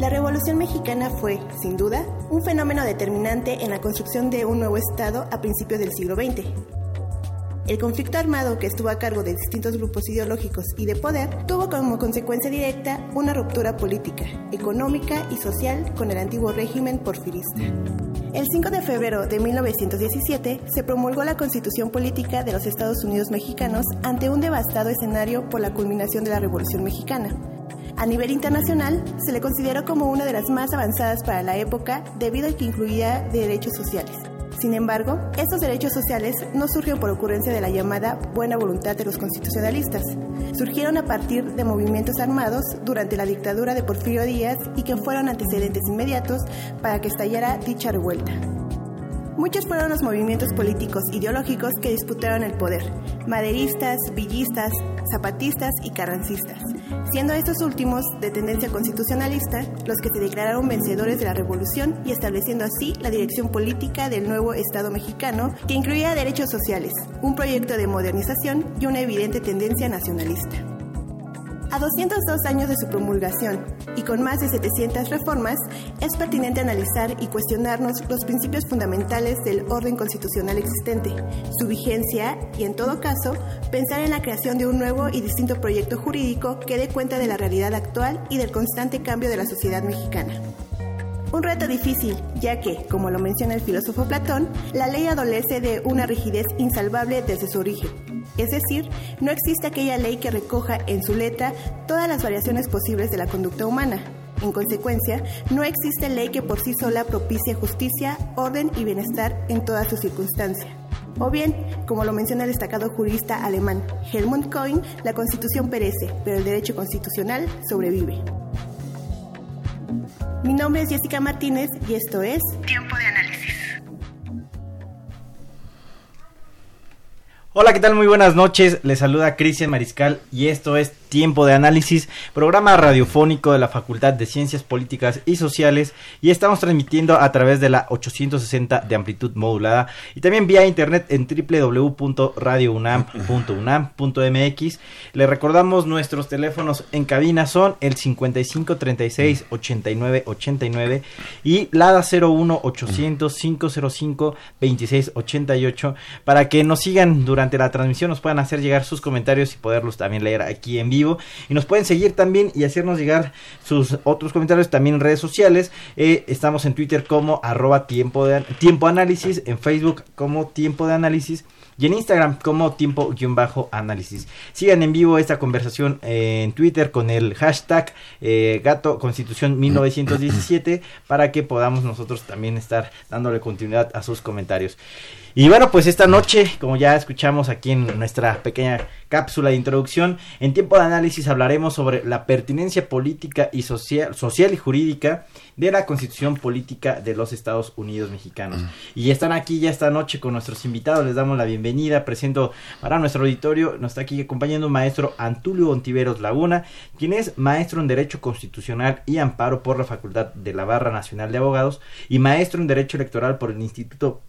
La Revolución Mexicana fue, sin duda, un fenómeno determinante en la construcción de un nuevo Estado a principios del siglo XX. El conflicto armado que estuvo a cargo de distintos grupos ideológicos y de poder tuvo como consecuencia directa una ruptura política, económica y social con el antiguo régimen porfirista. El 5 de febrero de 1917 se promulgó la Constitución Política de los Estados Unidos Mexicanos ante un devastado escenario por la culminación de la Revolución Mexicana, a nivel internacional, se le consideró como una de las más avanzadas para la época debido a que incluía derechos sociales. Sin embargo, estos derechos sociales no surgieron por ocurrencia de la llamada buena voluntad de los constitucionalistas. Surgieron a partir de movimientos armados durante la dictadura de Porfirio Díaz y que fueron antecedentes inmediatos para que estallara dicha revuelta. Muchos fueron los movimientos políticos ideológicos que disputaron el poder, maderistas, villistas, zapatistas y carrancistas, siendo estos últimos, de tendencia constitucionalista, los que se declararon vencedores de la revolución y estableciendo así la dirección política del nuevo Estado mexicano, que incluía derechos sociales, un proyecto de modernización y una evidente tendencia nacionalista. A 202 años de su promulgación y con más de 700 reformas, es pertinente analizar y cuestionarnos los principios fundamentales del orden constitucional existente, su vigencia y, en todo caso, pensar en la creación de un nuevo y distinto proyecto jurídico que dé cuenta de la realidad actual y del constante cambio de la sociedad mexicana. Un reto difícil, ya que, como lo menciona el filósofo Platón, la ley adolece de una rigidez insalvable desde su origen. Es decir, no existe aquella ley que recoja en su letra todas las variaciones posibles de la conducta humana. En consecuencia, no existe ley que por sí sola propicie justicia, orden y bienestar en todas sus circunstancias. O bien, como lo menciona el destacado jurista alemán Helmut Kohl, la constitución perece, pero el derecho constitucional sobrevive. Mi nombre es Jessica Martínez y esto es Tiempo de Análisis. Hola, ¿qué tal? Muy buenas noches. Les saluda Cristian Mariscal y esto es Tiempo de Análisis, programa radiofónico de la Facultad de Ciencias Políticas y Sociales y estamos transmitiendo a través de la 860 de amplitud modulada y también vía internet en www.radiounam.unam.mx. Les recordamos nuestros teléfonos en cabina son el 55 36 89 89 y LADA 01 800 505 26 88 para que nos sigan durante la transmisión, nos puedan hacer llegar sus comentarios y poderlos también leer aquí en vivo y nos pueden seguir también y hacernos llegar sus otros comentarios también en redes sociales. Eh, estamos en Twitter como arroba tiempo, de, análisis, en Facebook como tiempo de análisis y en Instagram como tiempo-análisis. Sigan en vivo esta conversación en Twitter con el hashtag eh, Gato Constitución 1917 para que podamos nosotros también estar dándole continuidad a sus comentarios. Y bueno, pues esta noche, como ya escuchamos aquí en nuestra pequeña cápsula de introducción, en tiempo de análisis hablaremos sobre la pertinencia política y social, social y jurídica de la Constitución Política de los Estados Unidos Mexicanos. Y están aquí ya esta noche con nuestros invitados, les damos la bienvenida, presento para nuestro auditorio, nos está aquí acompañando un maestro Antulio Ontiveros Laguna, quien es maestro en Derecho Constitucional y Amparo por la Facultad de la Barra Nacional de Abogados y maestro en Derecho Electoral por el Instituto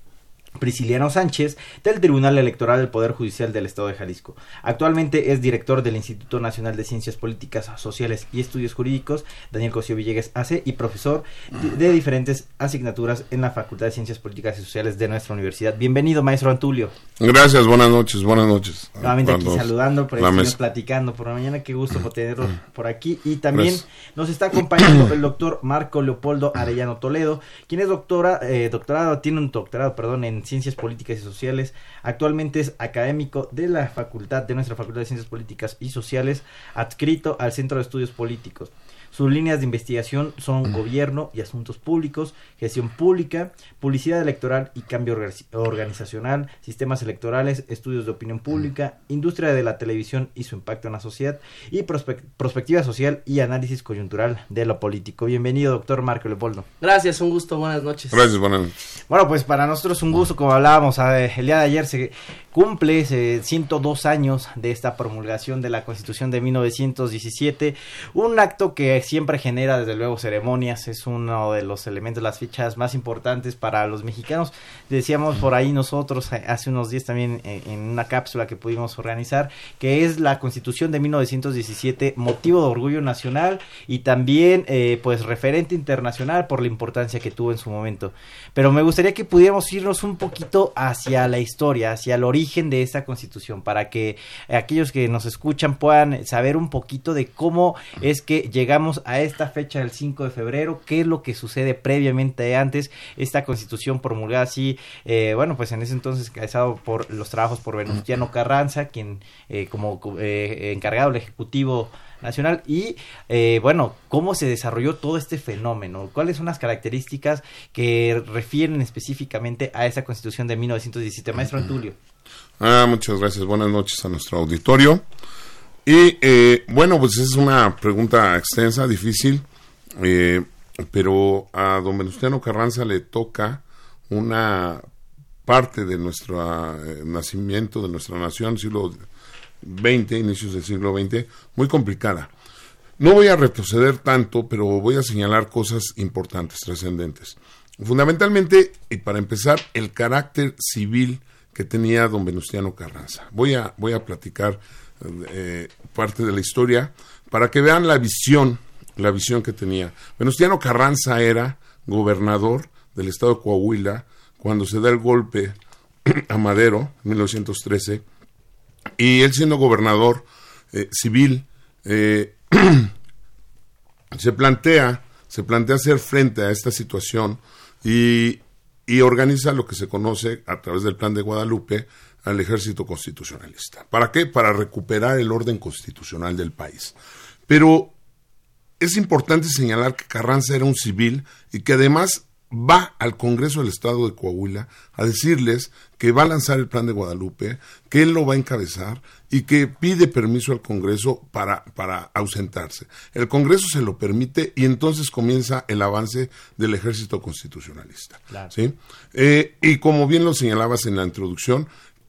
Prisciliano Sánchez del Tribunal Electoral del Poder Judicial del Estado de Jalisco. Actualmente es director del Instituto Nacional de Ciencias Políticas, Sociales y Estudios Jurídicos, Daniel Cosío Villegas AC, y profesor de, de diferentes asignaturas en la Facultad de Ciencias Políticas y Sociales de nuestra universidad. Bienvenido, maestro Antulio. Gracias, buenas noches, buenas noches. Nuevamente aquí saludando, por platicando por la mañana, qué gusto por tenerlo por aquí. Y también Gracias. nos está acompañando el doctor Marco Leopoldo Arellano Toledo, quien es doctora, eh, doctorado, tiene un doctorado, perdón, en Ciencias Políticas y Sociales. Actualmente es académico de la facultad, de nuestra Facultad de Ciencias Políticas y Sociales, adscrito al Centro de Estudios Políticos. Sus líneas de investigación son gobierno y asuntos públicos, gestión pública, publicidad electoral y cambio orga- organizacional, sistemas electorales, estudios de opinión pública, industria de la televisión y su impacto en la sociedad y prospec- prospectiva social y análisis coyuntural de lo político. Bienvenido, doctor Marco Leopoldo. Gracias, un gusto, buenas noches. Gracias, buenas noches. Bueno, pues para nosotros es un gusto, como hablábamos el día de ayer, se cumple eh, 102 años de esta promulgación de la Constitución de 1917, un acto que siempre genera desde luego ceremonias, es uno de los elementos, las fichas más importantes para los mexicanos. Decíamos por ahí nosotros eh, hace unos días también eh, en una cápsula que pudimos organizar, que es la Constitución de 1917, motivo de orgullo nacional y también eh, pues referente internacional por la importancia que tuvo en su momento. Pero me gustaría que pudiéramos irnos un poquito hacia la historia, hacia el origen de esta constitución, para que aquellos que nos escuchan puedan saber un poquito de cómo es que llegamos a esta fecha del 5 de febrero, qué es lo que sucede previamente antes, esta constitución promulgada así, eh, bueno, pues en ese entonces cabezado por los trabajos por Venustiano Carranza, quien eh, como eh, encargado del Ejecutivo Nacional y eh, bueno, cómo se desarrolló todo este fenómeno, cuáles son las características que refieren específicamente a esa constitución de 1917. Maestro Antulio. Ah, muchas gracias, buenas noches a nuestro auditorio. Y eh, bueno, pues es una pregunta extensa, difícil, eh, pero a don Venustiano Carranza le toca una parte de nuestro eh, nacimiento, de nuestra nación, siglo XX, inicios del siglo XX, muy complicada. No voy a retroceder tanto, pero voy a señalar cosas importantes, trascendentes. Fundamentalmente, y para empezar, el carácter civil que tenía don Venustiano Carranza. Voy a, voy a platicar eh, parte de la historia para que vean la visión, la visión que tenía. Venustiano Carranza era gobernador del estado de Coahuila cuando se da el golpe a Madero en 1913 y él siendo gobernador eh, civil eh, se plantea se plantea hacer frente a esta situación y, y organiza lo que se conoce a través del plan de Guadalupe al ejército constitucionalista. ¿Para qué? Para recuperar el orden constitucional del país. Pero es importante señalar que Carranza era un civil y que además va al Congreso del Estado de Coahuila a decirles que va a lanzar el plan de Guadalupe, que él lo va a encabezar y que pide permiso al Congreso para, para ausentarse. El Congreso se lo permite y entonces comienza el avance del ejército constitucionalista. Claro. ¿sí? Eh, y como bien lo señalabas en la introducción,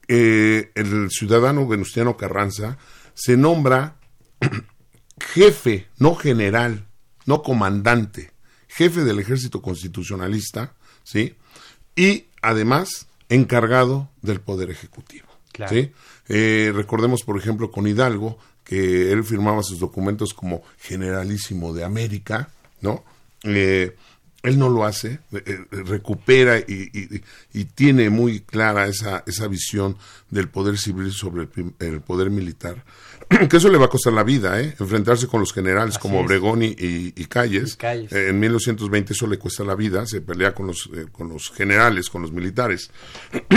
eh, el ciudadano Venustiano Carranza se nombra jefe, no general, no comandante, jefe del ejército constitucionalista, ¿sí? Y además encargado del poder ejecutivo. Claro. ¿sí? Eh, recordemos, por ejemplo, con Hidalgo, que él firmaba sus documentos como generalísimo de América, ¿no? Eh, él no lo hace, eh, eh, recupera y, y- y tiene muy clara esa, esa visión del poder civil sobre el, el poder militar, que eso le va a costar la vida, ¿eh? enfrentarse con los generales Así como. Obregón y, Calles. Calles. Eh, en 1920 eso le cuesta la vida, se pelea con los, eh, con los generales, con los militares.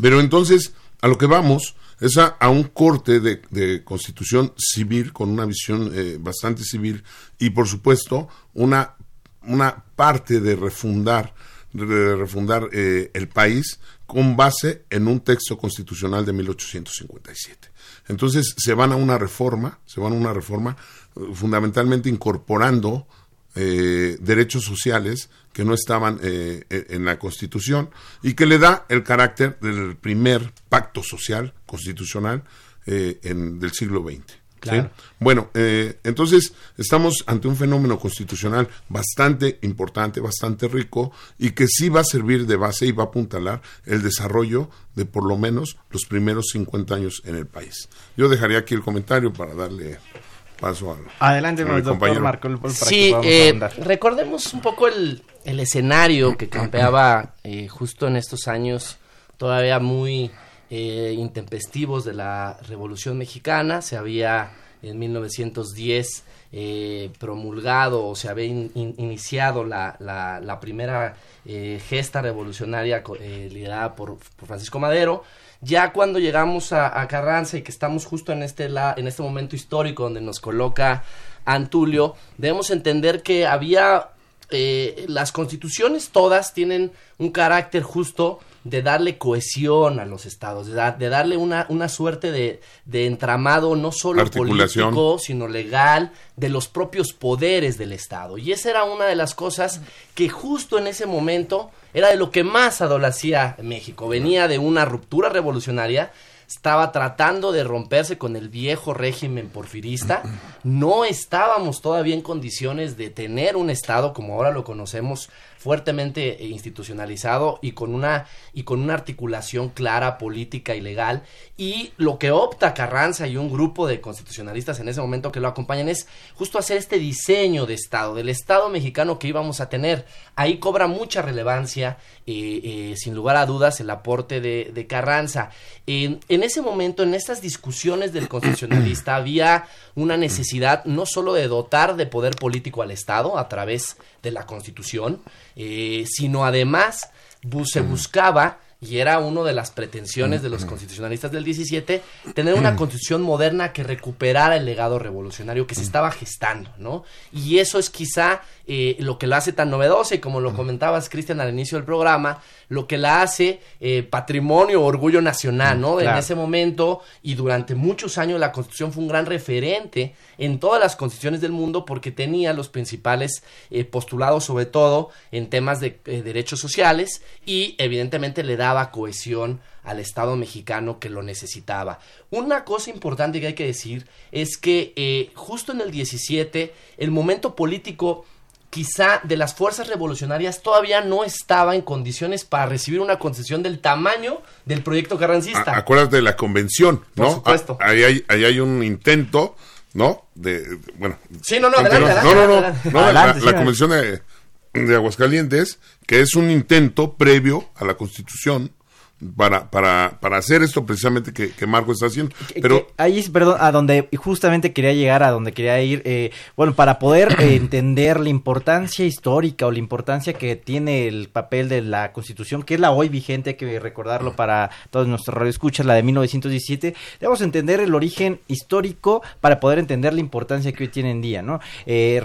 Pero entonces, a lo que vamos es a, a un corte de, de constitución civil con una visión eh, bastante civil y, por supuesto, una, una parte de refundar, de refundar eh, el país con base en un texto constitucional de 1857. Entonces se van a una reforma, se van a una reforma eh, fundamentalmente incorporando eh, derechos sociales que no estaban eh, e- en la Constitución y que le da el carácter del primer pacto social constitucional eh, en- del siglo XX. Claro. Bueno, eh, entonces estamos ante un fenómeno constitucional bastante importante, bastante rico y que sí va a servir de base y va a apuntalar el desarrollo de por lo menos los primeros 50 años en el país. Yo dejaría aquí el comentario para darle paso al, Adelante, al doctor Marco. Para sí, que eh, recordemos un poco el, el escenario que campeaba eh, justo en estos años todavía muy eh, intempestivos de la Revolución Mexicana. Se había en 1910 eh, promulgado o se había iniciado la, la, primera eh, gesta revolucionaria liderada por, Francisco Madero. Ya cuando llegamos a, Carranza y que estamos justo en este, en este momento histórico donde nos coloca Antulio, debemos entender que había las constituciones todas tienen un carácter justo de darle cohesión a los estados, de, darle una, una suerte de, de, entramado no solo político, sino legal, de los propios poderes del estado. Y esa era una de las cosas que justo en ese momento era de lo que más adolacía México. Venía de una ruptura revolucionaria estaba tratando de romperse con el viejo régimen porfirista, no estábamos todavía en condiciones de tener un Estado como ahora lo conocemos fuertemente institucionalizado y con una y con una articulación clara política y legal y lo que opta Carranza y un grupo de constitucionalistas en ese momento que lo acompañan es justo hacer este diseño de Estado, del Estado mexicano que íbamos a tener. Ahí cobra mucha relevancia, eh, eh, sin lugar a dudas, el aporte de, Carranza. En, en ese momento, en estas discusiones del constitucionalista, había una necesidad no solo de dotar de poder político al Estado a través de la Constitución, eh, sino además se buscaba y era una de las pretensiones de los constitucionalistas del 17, tener una constitución moderna que recuperara el legado revolucionario que se estaba gestando, ¿no? Y eso es quizá eh, lo que lo hace tan novedoso y como lo comentabas, Cristian, al inicio del programa, lo que la hace eh, patrimonio, orgullo nacional, ¿no? En ese momento y durante muchos años la Constitución fue un gran referente en todas las constituciones del mundo porque tenía los principales eh, postulados, sobre todo en temas de eh, derechos sociales y evidentemente le daba cohesión al Estado mexicano que lo necesitaba. Una cosa importante que hay que decir es que justo en el 17 el momento político quizá de las fuerzas revolucionarias todavía no estaba en condiciones para recibir una concesión del tamaño del proyecto carrancista. acuérdate de la convención, ¿no? Por supuesto. ahí, hay, ahí hay un intento, ¿no? De, bueno. Sí, no, no, adelante, no, no, no, no, la, convención de, de Aguascalientes, que es un intento previo a la constitución, para, para, para hacer esto precisamente que, que Marco está haciendo. Pero ahí es, perdón, a donde justamente quería llegar, a donde quería ir, eh, bueno, para poder eh, entender la importancia histórica o la importancia que tiene el papel de la Constitución, que es la hoy vigente, hay que recordarlo para todos nuestros radioescuchas, la de 1917, debemos entender el origen histórico para poder entender la importancia que hoy tiene en día, ¿no? Eh,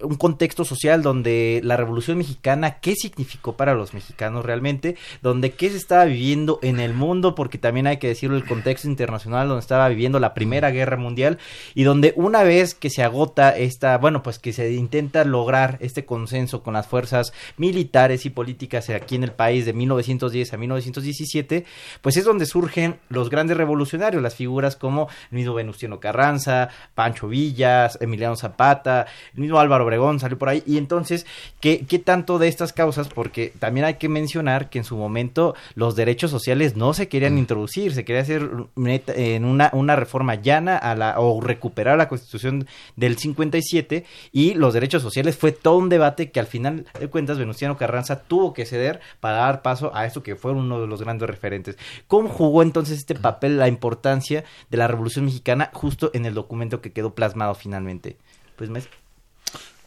un contexto social donde la Revolución Mexicana, qué significó para los mexicanos realmente, donde qué se estaba viviendo en el mundo, porque también hay que decirlo, el contexto internacional donde estaba viviendo la Primera Guerra Mundial y donde una vez que se agota esta, bueno, pues que se intenta lograr este consenso con las fuerzas militares y políticas aquí en el país de 1910 a 1917, pues es donde surgen los grandes revolucionarios, las figuras como el mismo Venustiano Carranza, Pancho Villas, Emiliano Zapata, el mismo Álvaro Obregón salió por ahí. Y entonces, ¿qué, ¿qué tanto de estas causas? Porque también hay que mencionar que en su momento los derechos sociales no se querían mm. introducir, se quería hacer en una, una reforma llana a la, o recuperar la constitución del 57 y los derechos sociales fue todo un debate que al final de cuentas Venustiano Carranza tuvo que ceder para dar paso a esto que fue uno de los grandes referentes. ¿Cómo jugó entonces este papel la importancia de la Revolución Mexicana justo en el documento que quedó plasmado finalmente? Pues me...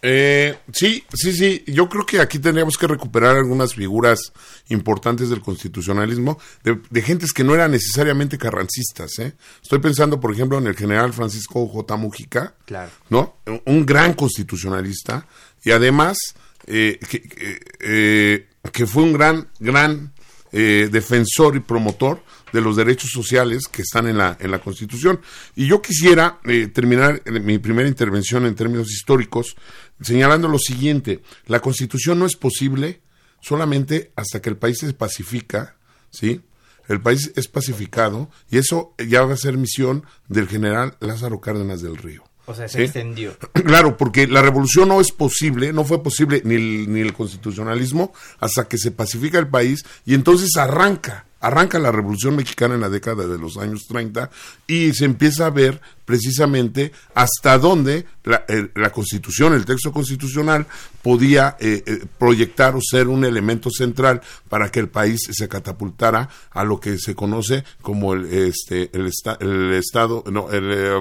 Eh, sí, sí, sí. Yo creo que aquí tendríamos que recuperar algunas figuras importantes del constitucionalismo de, gentes que no eran necesariamente carrancistas. ¿eh? Estoy pensando, por ejemplo, en el general Francisco J. Mujica, claro. ¿no? Un gran constitucionalista y además eh, que, eh, que, fue un gran, gran eh, defensor y promotor de los derechos sociales que están en la, en la Constitución. Y yo quisiera eh, terminar mi primera intervención en términos históricos señalando lo siguiente, la Constitución no es posible solamente hasta que el país se pacifica, ¿sí? el país es pacificado y eso ya va a ser misión del general Lázaro Cárdenas del Río. O sea, se ¿Sí? extendió. Claro, porque la revolución no es posible, no fue posible ni el, ni el constitucionalismo hasta que se pacifica el país y entonces arranca, arranca la revolución mexicana en la década de los años 30 y se empieza a ver precisamente hasta dónde la, la constitución, el texto constitucional podía eh, eh, proyectar o ser un elemento central para que el país se catapultara a lo que se conoce como el, este, el, el estado, no, el... eh,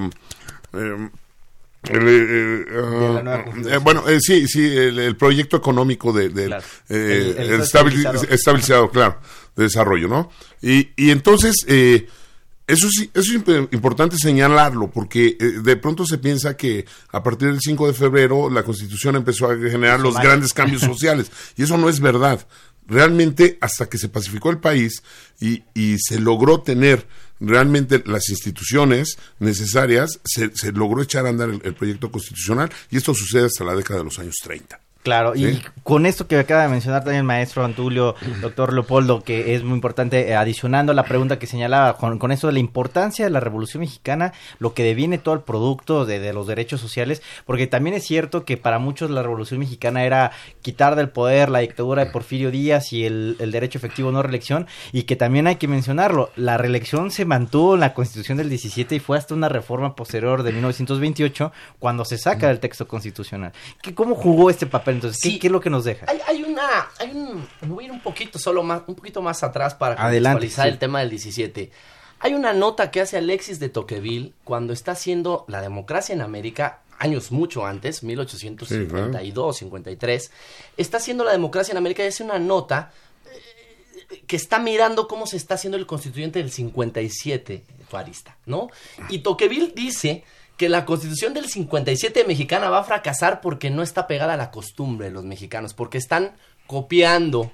um, el, eh, De la ah, eh, bueno, eh, sí, sí, el, el proyecto económico de, del, Claro. eh, El- el el estado estabili- estabilizado. estabilizado, claro, de desarrollo, ¿no? Y, y entonces, eh, eso sí, eso es imp- importante señalarlo, porque eh, de pronto se piensa que a partir del 5 de febrero la Constitución empezó a generar los grandes cambios sociales, y eso no es verdad. Realmente, hasta que se pacificó el país y, y se logró tener realmente las instituciones necesarias, se, se logró echar a andar el, el proyecto constitucional, y esto sucede hasta la década de los años 30. Claro, y con esto que acaba de mencionar también el maestro Antulio, doctor Leopoldo, que es muy importante, eh, adicionando la pregunta que señalaba, con, con esto de la importancia de la Revolución Mexicana, lo que deviene todo el producto de, de los derechos sociales, porque también es cierto que para muchos la Revolución Mexicana era quitar del poder la dictadura de Porfirio Díaz y el, el derecho efectivo no reelección, y que también hay que mencionarlo, la reelección se mantuvo en la Constitución del 17 y fue hasta una reforma posterior de 1928 cuando se saca del texto constitucional. ¿Qué, ¿Cómo jugó este papel entonces? ¿Qué, Sí. qué es lo que nos deja? Hay, hay una, hay un, me voy a ir un poquito solo más, un poquito más atrás para contextualizar sí. el tema del 17. Hay una nota que hace Alexis de Tocqueville cuando está haciendo la democracia en América años mucho antes, 1852, 53, está haciendo la democracia en América y hace una nota eh, que está mirando cómo se está haciendo el constituyente del 57 tuarista, ¿no? Y Tocqueville dice que la constitución del 57 mexicana va a fracasar porque no está pegada a la costumbre de los mexicanos, porque están copiando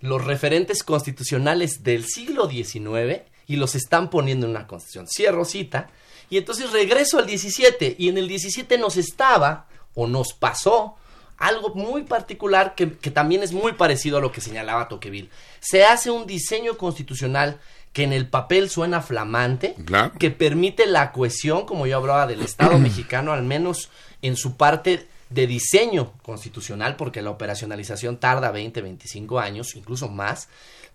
los referentes constitucionales del siglo XIX y los están poniendo en una constitución. Cierro cita. Y entonces regreso al 17 y en el 17 nos estaba o nos pasó algo muy particular que, que también es muy parecido a lo que señalaba Tocqueville. Se hace un diseño constitucional que en el papel suena flamante, Claro. que permite la cohesión, como yo hablaba del Estado mexicano, al menos en su parte de diseño constitucional, porque la operacionalización tarda 20, 25 años, incluso más,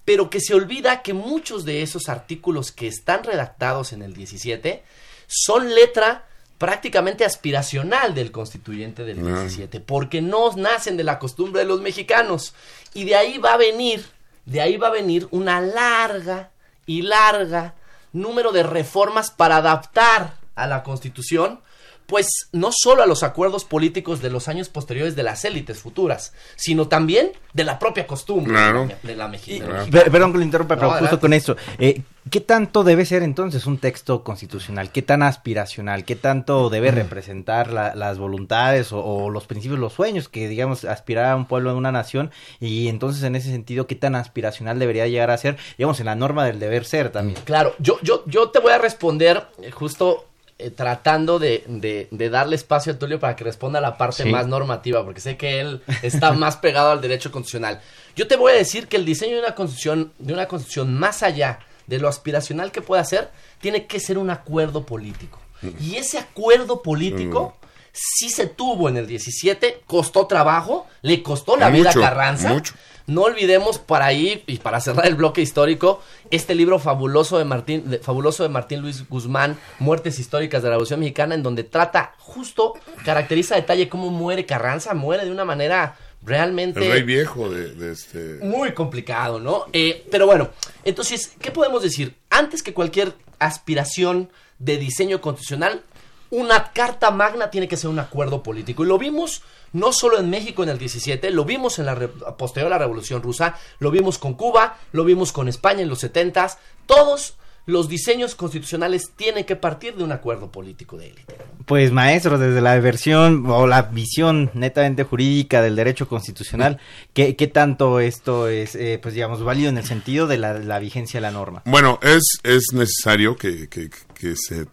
pero que se olvida que muchos de esos artículos que están redactados en el 17 son letra prácticamente aspiracional del constituyente del 17, porque no nacen de la costumbre de los mexicanos. Y de ahí va a venir, de ahí va a venir una larga y larga número de reformas para adaptar a la constitución, pues no solo a los acuerdos políticos de los años posteriores de las élites futuras, sino también de la propia costumbre Claro. de la, per- perdón que lo interrumpa, No, pero justo adelante. con esto, eh, ¿qué tanto debe ser entonces un texto constitucional? ¿Qué tan aspiracional? ¿Qué tanto debe representar la- las voluntades o, o los principios, los sueños que, digamos, aspirar a un pueblo, a una nación? Y entonces, en ese sentido, ¿qué tan aspiracional debería llegar a ser, digamos, en la norma del deber ser también? Claro, yo, yo, yo te voy a responder eh, justo eh, tratando de, de- de darle espacio a Tulio para que responda a la parte Sí. más normativa, porque sé que él está más pegado al derecho constitucional. Yo te voy a decir que el diseño de una constitución, de una constitución más allá de lo aspiracional que pueda ser, tiene que ser un acuerdo político. Y ese acuerdo político sí se tuvo en el 17, costó trabajo, le costó la vida a Carranza. mucho. No olvidemos para ahí y para cerrar el bloque histórico este libro fabuloso de Martín de- fabuloso de Martín Luis Guzmán, Muertes históricas de la Revolución Mexicana, en donde trata justo caracteriza a detalle cómo muere Carranza, muere de una manera realmente El rey viejo de, de este... muy complicado, ¿no? Eh, pero bueno, entonces, ¿qué podemos decir? Antes que cualquier aspiración de diseño constitucional, una carta magna tiene que ser un acuerdo político. Y lo vimos no solo en México en el 17, lo vimos en la re- posterior a la Revolución Rusa, lo vimos con Cuba, lo vimos con España en los 70 Todos los diseños constitucionales tienen que partir de un acuerdo político de élite. Pues maestro, desde la versión o la visión netamente jurídica del derecho constitucional, ¿qué, qué tanto esto es, eh, pues digamos, válido en el sentido de la, la vigencia de la norma? Bueno, es, es necesario que, que- que se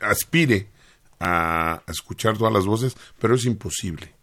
aspire a escuchar todas las voces, pero es imposible.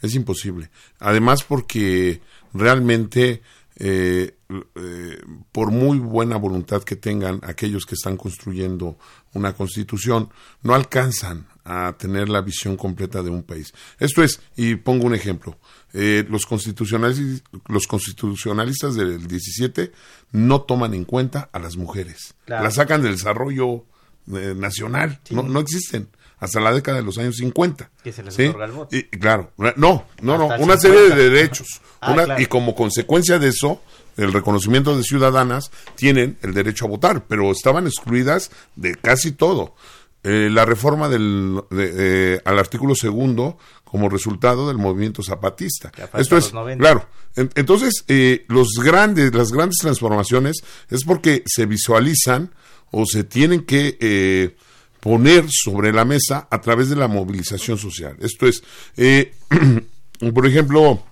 Es imposible. Además porque realmente eh, eh, por muy buena voluntad que tengan aquellos que están construyendo una constitución, no alcanzan a tener la visión completa de un país. Esto es, y pongo un ejemplo, eh, los, constitucionalistas, los constitucionalistas del 17 no toman en cuenta a las mujeres, las sacan del desarrollo eh, nacional, no, no existen hasta la década de los años 50. Que se les otorga el voto. Y, claro, no, no, no, una serie de derechos. Ah, y como consecuencia de eso, el reconocimiento de ciudadanas tienen el derecho a votar, pero estaban excluidas de casi todo. Eh, la reforma del, eh, al artículo segundo como resultado del movimiento zapatista. Esto es, claro. entonces, eh, los grandes, las grandes transformaciones es porque se visualizan o se tienen que poner sobre la mesa a través de la movilización social. Esto es, eh, por ejemplo,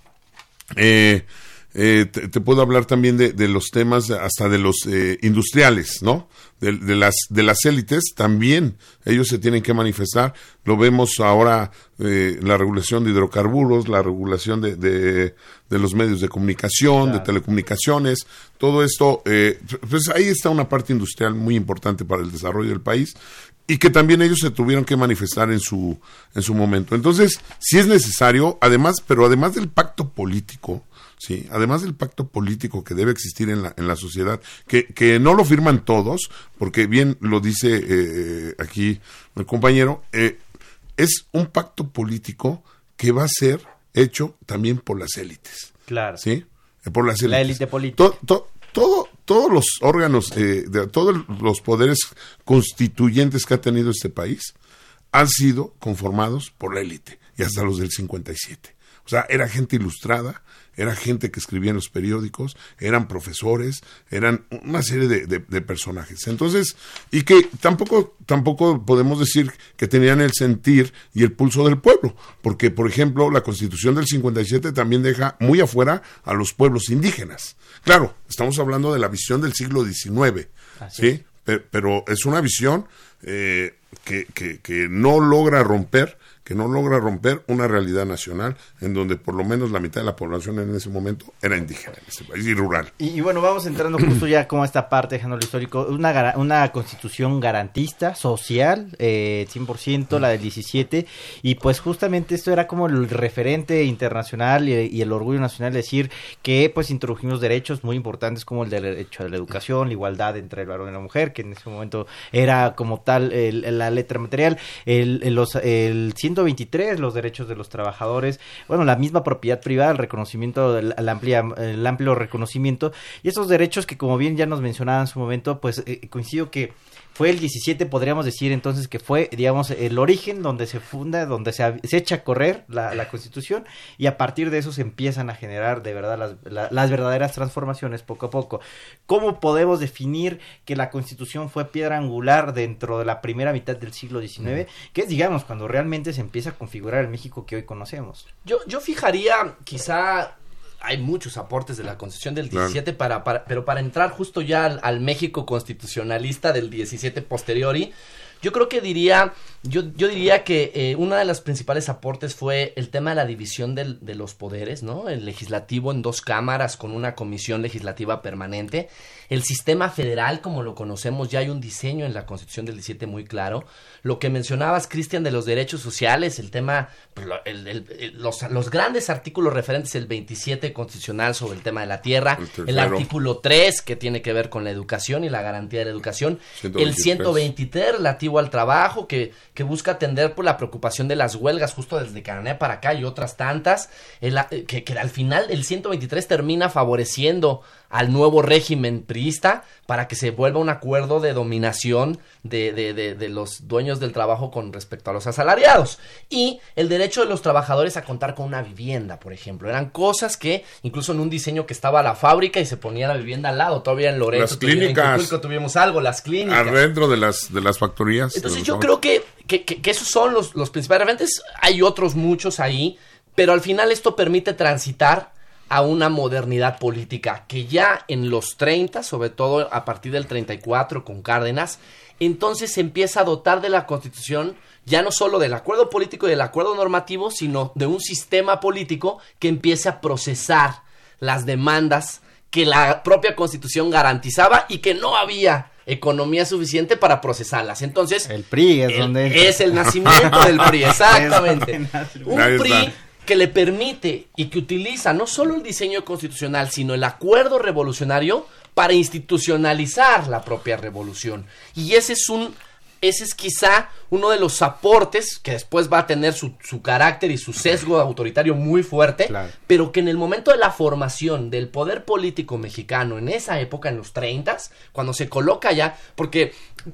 eh, eh, te, puedo hablar también de, los temas hasta de los industriales, ¿no? De, las de las élites también ellos se tienen que manifestar. Lo vemos ahora la regulación de hidrocarburos, la regulación de, de, los medios de comunicación, de telecomunicaciones, todo esto. pues ahí está una parte industrial muy importante para el desarrollo del país y que también ellos se tuvieron que manifestar en su, en su momento. Entonces, si es necesario, además, pero además del pacto político, sí, además del pacto político que debe existir en la, en la sociedad, que, que no lo firman todos, porque bien lo dice eh, eh, aquí el compañero, eh, es un pacto político que va a ser hecho también por las élites. Claro. ¿Sí? Por las élites. La élite política todo, todos los órganos, eh, de, todos los poderes constituyentes que ha tenido este país han sido conformados por la élite, y hasta los del 57. O sea, era gente ilustrada, era gente que escribía en los periódicos, eran profesores, eran una serie de, personajes. Entonces, y que tampoco, tampoco podemos decir que tenían el sentir y el pulso del pueblo, porque, por ejemplo, la constitución del 57 también deja muy afuera a los pueblos indígenas. Claro, estamos hablando de la visión del siglo XIX, ¿sí? Pero es una visión eh, que, que, que no logra romper que no logra romper una realidad nacional en donde por lo menos la mitad de la población en ese momento era indígena en ese país y rural. Y, bueno, vamos entrando justo ya como a esta parte, dejando lo histórico, una, una constitución garantista, social, eh, 100%, la del 17, y pues justamente esto era como el referente internacional y, el orgullo nacional decir que pues introdujimos derechos muy importantes como el derecho a la educación, la igualdad entre el varón y la mujer, que en ese momento era como tal la letra material, el, los, el 123, los derechos de los trabajadores, bueno, la misma propiedad privada, el reconocimiento, el, amplia, el amplio reconocimiento y esos derechos que como bien ya nos mencionaba en su momento, pues eh, coincido que fue el 17, podríamos decir entonces que fue, digamos, el origen donde se funda, donde se, echa a correr la, constitución y a partir de eso se empiezan a generar de verdad las, las, verdaderas transformaciones poco a poco. ¿Cómo podemos definir que la constitución fue piedra angular dentro de la primera mitad del siglo XIX? Que es, digamos, cuando realmente se empieza a configurar el México que hoy conocemos. Yo, yo fijaría quizá hay muchos aportes de la Constitución del 17 para, para, pero para entrar justo ya al, México constitucionalista del 17 posteriori, yo creo que diría, yo, yo diría que eh, uno de los principales aportes fue el tema de la división del, de los poderes, ¿no? El legislativo en dos cámaras con una comisión legislativa permanente. El sistema federal, como lo conocemos, ya hay un diseño en la Constitución del 17 muy claro. Lo que mencionabas, Cristian, de los derechos sociales, el tema, pues, los, los, grandes artículos referentes, el 27 constitucional sobre el tema de la tierra, el, artículo 3 que tiene que ver con la educación y la garantía de la educación, el 123 relativo al trabajo que, que busca atender por la preocupación de las huelgas justo desde Cananea para acá y otras tantas, que, que al final el 123 termina favoreciendo al nuevo régimen priista para que se vuelva un acuerdo de dominación de, de, de, los dueños del trabajo con respecto a los asalariados. Y el derecho de los trabajadores a contar con una vivienda, por ejemplo. Eran cosas que, incluso en un diseño que estaba la fábrica y se ponía la vivienda al lado, todavía en Lorenzo, las clínicas, tuvimos algo, las clínicas. Adentro de las, de las factorías. Entonces yo creo que, que, que, esos son los, los principales referentes. Hay otros muchos ahí, pero al final esto permite transitar a una modernidad política que ya en los 30, sobre todo a partir del 34 con Cárdenas, entonces se empieza a dotar de la Constitución ya no solo del acuerdo político y del acuerdo normativo, sino de un sistema político que empiece a procesar las demandas que la propia constitución garantizaba y que no había economía suficiente para procesarlas. Entonces, el PRI es el- donde es el nacimiento del PRI, exactamente. Un PRI está. Que le permite y que utiliza no solo el diseño constitucional, sino el acuerdo revolucionario para institucionalizar la propia revolución. Y ese es un ese es quizá uno de los aportes que después va a tener su, su carácter y su sesgo autoritario muy fuerte, Claro. pero que en el momento de la formación del poder político mexicano, en esa época, en los 30, cuando se coloca ya, porque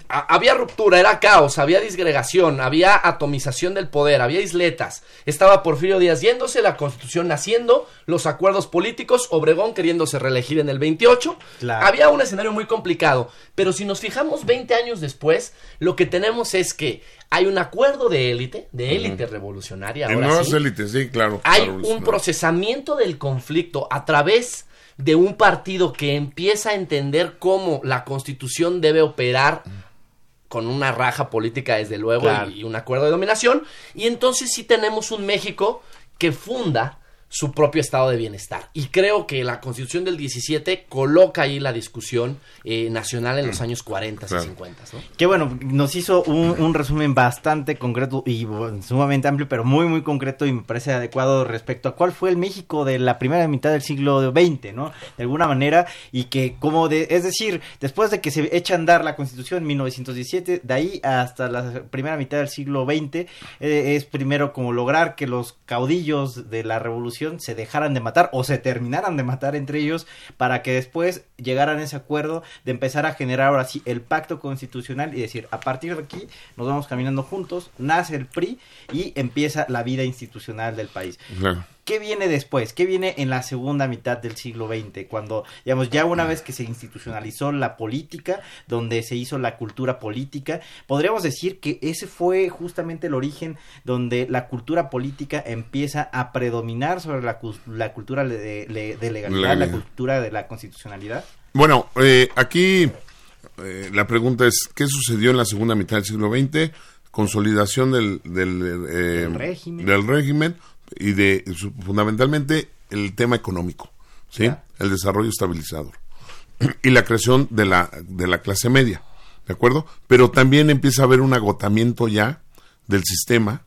a- había ruptura, era caos, había disgregación, había atomización del poder, había isletas, estaba Porfirio Díaz yéndose, la constitución naciendo, los acuerdos políticos, Obregón queriéndose reelegir en el 28, Claro. había un escenario muy complicado, pero si nos fijamos 20 años después, lo que tenemos es que hay un acuerdo de élite, de élite revolucionaria, En ahora nuevas sí. élites, sí, claro. Hay un procesamiento del conflicto a través de un partido que empieza a entender cómo la constitución debe operar con una raja política desde luego Claro. y, y un acuerdo de dominación y entonces sí tenemos un México que funda su propio estado de bienestar y creo que la constitución del 17 coloca ahí la discusión eh, nacional en los años 40 Claro. y 50 ¿no? Que bueno, nos hizo un, un resumen bastante concreto y bueno, sumamente amplio, pero muy, muy concreto y me parece adecuado respecto a cuál fue el México de la primera mitad del siglo XX, ¿no? De alguna manera, y que como de, es decir, después de que se echa a andar la Constitución en 1917, de ahí hasta la primera mitad del siglo XX, eh, es primero como lograr que los caudillos de la revolución se dejaran de matar o se terminaran de matar entre ellos para que después llegaran a ese acuerdo de empezar a generar ahora sí el pacto constitucional y decir a partir de aquí nos vamos caminando juntos, nace el PRI y empieza la vida institucional del país. ¿Qué viene después? ¿Qué viene en la segunda mitad del siglo XX? Cuando, digamos, ya una vez que se institucionalizó la política, donde se hizo la cultura política, podríamos decir que ese fue justamente el origen donde la cultura política empieza a predominar sobre la, cu- la cultura de, de- de legalidad, la cultura de la constitucionalidad. Bueno, eh, aquí eh, la pregunta es, ¿qué sucedió en la segunda mitad del siglo XX? Consolidación del, del, eh, Del régimen. del régimen y de fundamentalmente el tema económico, ¿sí? El desarrollo estabilizador y la creación de la, de la clase media, ¿de acuerdo? Pero también empieza a haber un agotamiento ya del sistema,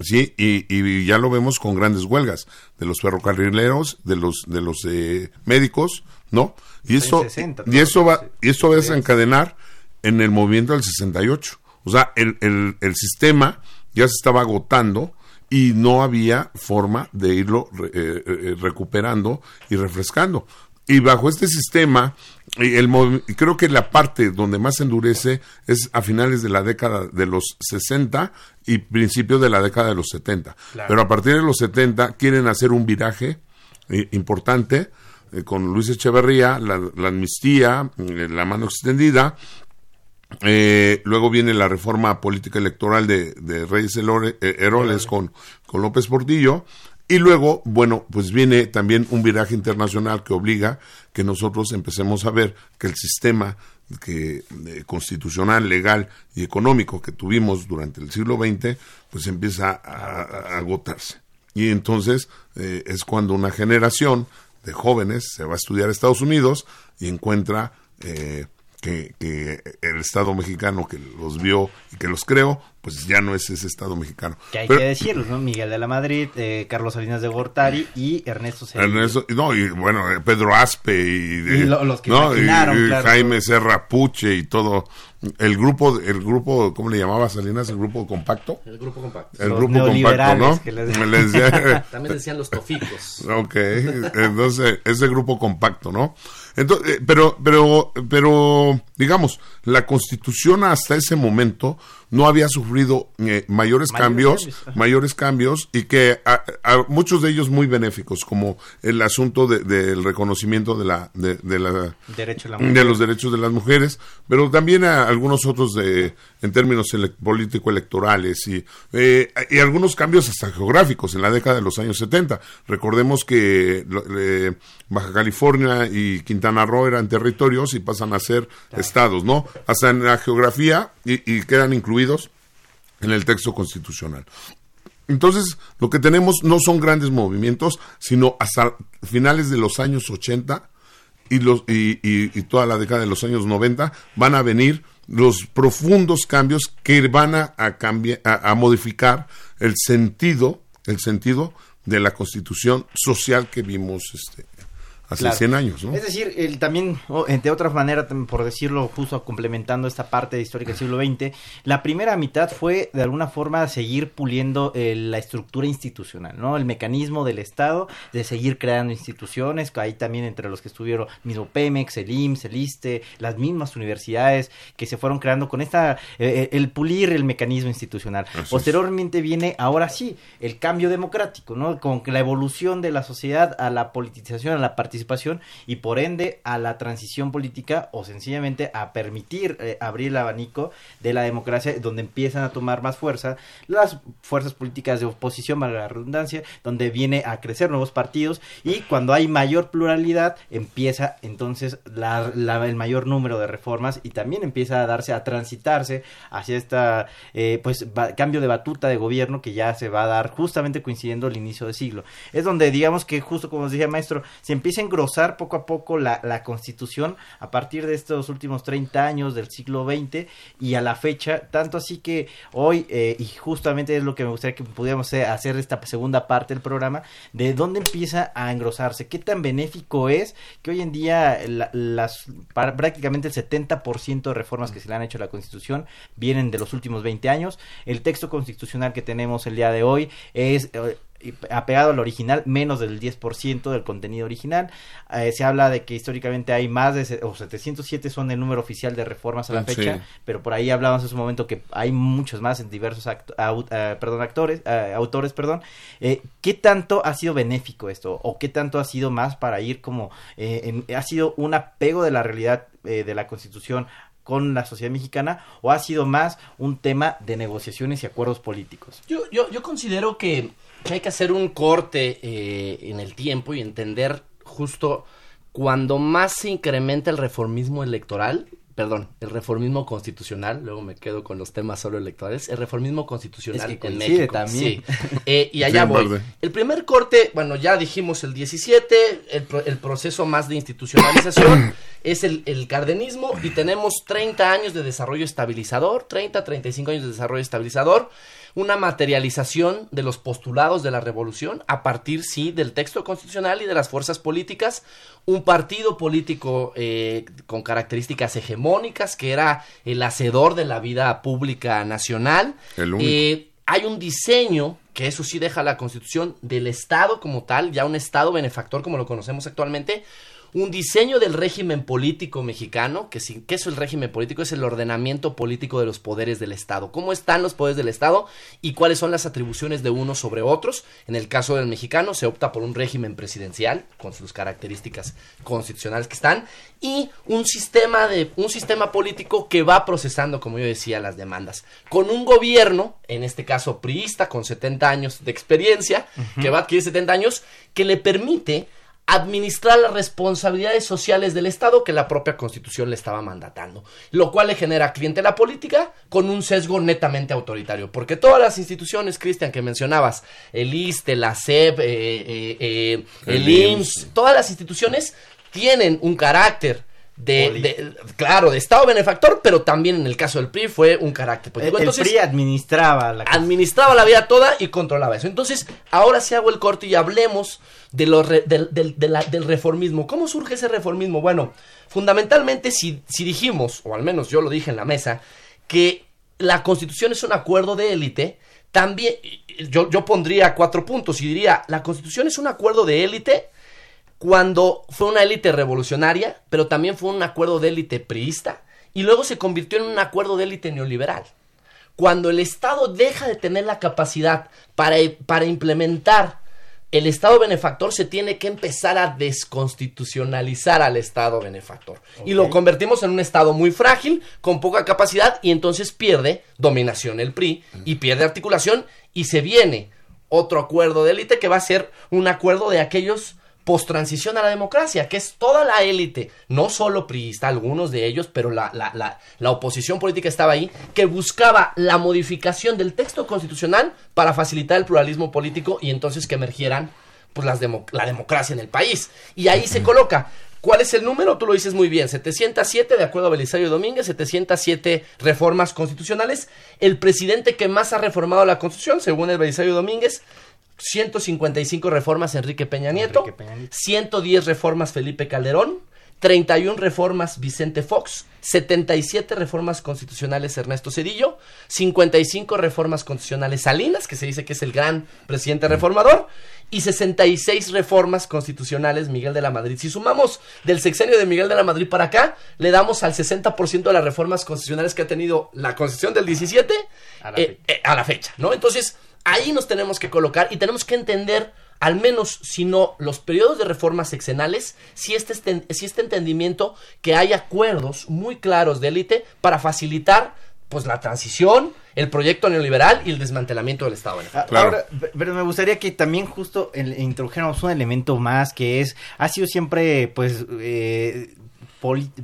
¿sí? Y, y ya lo vemos con grandes huelgas de los ferrocarrileros, de los, de los eh, médicos, ¿no? Y eso, 60 y eso va, y eso va a desencadenar en el movimiento del 68. O sea, el, el, el sistema ya se estaba agotando y no había forma de irlo re- eh, eh, recuperando y refrescando. Y bajo este sistema, el creo que la parte donde más se endurece es a finales de la década de los 60 y principios de la década de los 70. Pero a partir de los 70 quieren hacer un viraje eh, importante eh, con Luis Echeverría, la, la amnistía, eh, la mano extendida, eh, luego viene la reforma política electoral de, de Reyes Elore- eh, Heroles con, con López Portillo. Y luego, bueno, pues viene también un viraje internacional que obliga que nosotros empecemos a ver que el sistema que, eh, constitucional, legal y económico que tuvimos durante el siglo XX, pues empieza a, a agotarse. Y entonces eh, es cuando una generación de jóvenes se va a estudiar a Estados Unidos y encuentra eh, que, que el Estado mexicano que los vio y que los creó, pues ya no es ese Estado mexicano. Que hay Pero- que decirlo, ¿no? Miguel de la Madrid, eh, Carlos Salinas de Gortari y Ernesto Cedillo. Ernesto- no, y bueno, eh, Pedro Aspe y, Y lo- los que ¿no? Y- claro. Jaime Serra Puche y todo el grupo, el grupo, ¿cómo le llamaba Salinas? El grupo compacto. el grupo compacto El Los grupo compacto, ¿no? que les- Me les decía- también decían los toficos Ok, entonces ese grupo compacto, ¿no? Entonces, eh, pero, pero, pero, digamos, la Constitución hasta ese momento no había sufrido eh, mayores, Mayores cambios, mayores cambios y que a- a- muchos de ellos muy benéficos, como el asunto de- del reconocimiento de la, de, de la, Derecho a la de los derechos de las mujeres, pero también a algunos otros de, en términos ele- político-electorales y, eh, y algunos cambios hasta geográficos en la década de los años 70. Recordemos que eh, Baja California y Quintana Roo eran territorios y pasan a ser estados, ¿no? Hasta en la geografía y, y quedan incluidos en el texto constitucional. Entonces, lo que tenemos no son grandes movimientos, sino hasta finales de los años 80 y, los, y, toda la década de los años 90 van a venir los profundos cambios que van a, cambiar, a modificar el sentido, el sentido de la constitución social que vimos este, hace Claro. 100 años, ¿no? Es decir, el, también, de otra manera, por decirlo justo complementando esta parte de histórica del siglo XX, la primera mitad fue de alguna forma seguir puliendo eh, la estructura institucional, ¿no? El mecanismo del Estado de seguir creando instituciones, ahí también entre los que estuvieron mismo Pemex, el IMSS, el ISTE, las mismas universidades que se fueron creando con esta, eh, el pulir el mecanismo institucional. Así es. Posteriormente viene, ahora sí, el cambio democrático, ¿no? Con la evolución de la sociedad a la politización, a la participación y por ende a la transición política o sencillamente a permitir eh, abrir el abanico de la democracia donde empiezan a tomar más fuerza las fuerzas políticas de oposición, valga la redundancia, donde viene a crecer nuevos partidos y cuando hay mayor pluralidad empieza entonces la, el mayor número de reformas y también empieza a darse, a transitarse hacia esta eh, pues cambio de batuta de gobierno que ya se va a dar justamente coincidiendo el inicio del siglo. Es donde digamos que justo como nos decía maestro, se empieza a engrosar poco a poco la, la constitución a partir de estos últimos 30 años del siglo XX y a la fecha, tanto así que hoy, eh, y justamente es lo que me gustaría que pudiéramos hacer esta segunda parte del programa, de dónde empieza a engrosarse, qué tan benéfico es que hoy en día la- las prácticamente el 70% de reformas que se le han hecho a la Constitución vienen de los últimos 20 años. El texto constitucional que tenemos el día de hoy es eh, apegado al original, menos del 10% del contenido original. Eh, se habla de que históricamente hay más de, o 707 son el número oficial de reformas a la Ah, fecha, sí. pero por ahí hablábamos en su momento que hay muchos más en diversos acto- au- eh, perdón, actores, eh, autores, perdón. Eh, ¿Qué tanto ha sido benéfico esto? ¿O qué tanto ha sido más para ir como, eh, en- ha sido un apego de la realidad eh, de la Constitución con la sociedad mexicana o ha sido más un tema de negociaciones y acuerdos políticos? Yo, yo, yo considero que, que hay que hacer un corte eh, en el tiempo y entender justo cuando más se incrementa el reformismo electoral, perdón, el reformismo constitucional, luego me quedo con los temas solo electorales, el reformismo constitucional Es que en México. también. Sí. Eh, y allá Sí, voy. verde. El primer corte, bueno, ya dijimos el 17, el, pro- el proceso más de institucionalización es el, el cardenismo y tenemos 30 años de desarrollo estabilizador, 30, 35 años de desarrollo estabilizador, una materialización de los postulados de la revolución a partir, sí, del texto constitucional y de las fuerzas políticas, un partido político eh, con características hegemónicas que era el hacedor de la vida pública nacional. El único. Eh, hay un diseño que eso sí deja la constitución del Estado como tal, ya un Estado benefactor como lo conocemos actualmente, un diseño del régimen político mexicano, que sí, ¿qué es el régimen político? Es el ordenamiento político de los poderes del Estado. ¿Cómo están los poderes del Estado y cuáles son las atribuciones de unos sobre otros? En el caso del mexicano se opta por un régimen presidencial con sus características constitucionales que están y un sistema de un sistema político que va procesando, como yo decía, las demandas con un gobierno, en este caso priista con 70 años de experiencia, que va a adquirir 70 años, que le permite administrar las responsabilidades sociales del Estado que la propia Constitución le estaba mandatando, lo cual le genera clientela política con un sesgo netamente autoritario, porque todas las instituciones, Cristian, que mencionabas, el ISTE, la SEP, eh, eh, eh, el, El IMSS, IMSS. todas las instituciones tienen un carácter de, de- claro, de Estado benefactor, pero también en el caso del PRI fue un carácter El, político. el Entonces, PRI administraba la administraba la vida toda y controlaba eso. Entonces, ahora sí hago el corte y hablemos de lo re- del, del- de la- del reformismo. ¿Cómo surge ese reformismo? Bueno, fundamentalmente si, si dijimos, o al menos yo lo dije en la mesa, que la constitución es un acuerdo de élite, también yo, yo pondría cuatro puntos y diría, la constitución es un acuerdo de élite cuando fue una élite revolucionaria, pero también fue un acuerdo de élite priista, y luego se convirtió en un acuerdo de élite neoliberal. Cuando el Estado deja de tener la capacidad para, para implementar el Estado benefactor, se tiene que empezar a desconstitucionalizar al Estado benefactor. Y lo convertimos en un Estado muy frágil, con poca capacidad, y entonces pierde dominación el PRI, y pierde articulación, y se viene otro acuerdo de élite que va a ser un acuerdo de aquellos post-transición a la democracia, que es toda la élite, no solo priista, algunos de ellos, pero la, la, la, la oposición política estaba ahí, que buscaba la modificación del texto constitucional para facilitar el pluralismo político y entonces que emergieran pues, las demo- la democracia en el país. Y ahí se coloca. ¿Cuál es el número? Tú lo dices muy bien, 707 de acuerdo a Belisario Domínguez, 707 reformas constitucionales. El presidente que más ha reformado la Constitución, según el Belisario Domínguez, 155 reformas Enrique Peña Nieto, Enrique Peña Nieto. 110 reformas Felipe Calderón, 31 reformas Vicente Fox, 77 reformas constitucionales Ernesto Cedillo, 55 reformas constitucionales Salinas, que se dice que es el gran presidente reformador, y 66 reformas constitucionales Miguel de la Madrid. Si sumamos del sexenio de Miguel de la Madrid para acá, le damos al 60% de las reformas constitucionales que ha tenido la Constitución del 17 A la eh, eh, a la fecha, ¿no? Entonces, ahí nos tenemos que colocar y tenemos que entender al menos, si no los periodos de reformas sexenales, si este, si este entendimiento que hay acuerdos muy claros de élite para facilitar pues la transición, el proyecto neoliberal y el desmantelamiento del Estado. Ah, Claro. Ahora, pe- pero me gustaría que también justo introdujéramos un elemento más que es, ha sido siempre pues eh,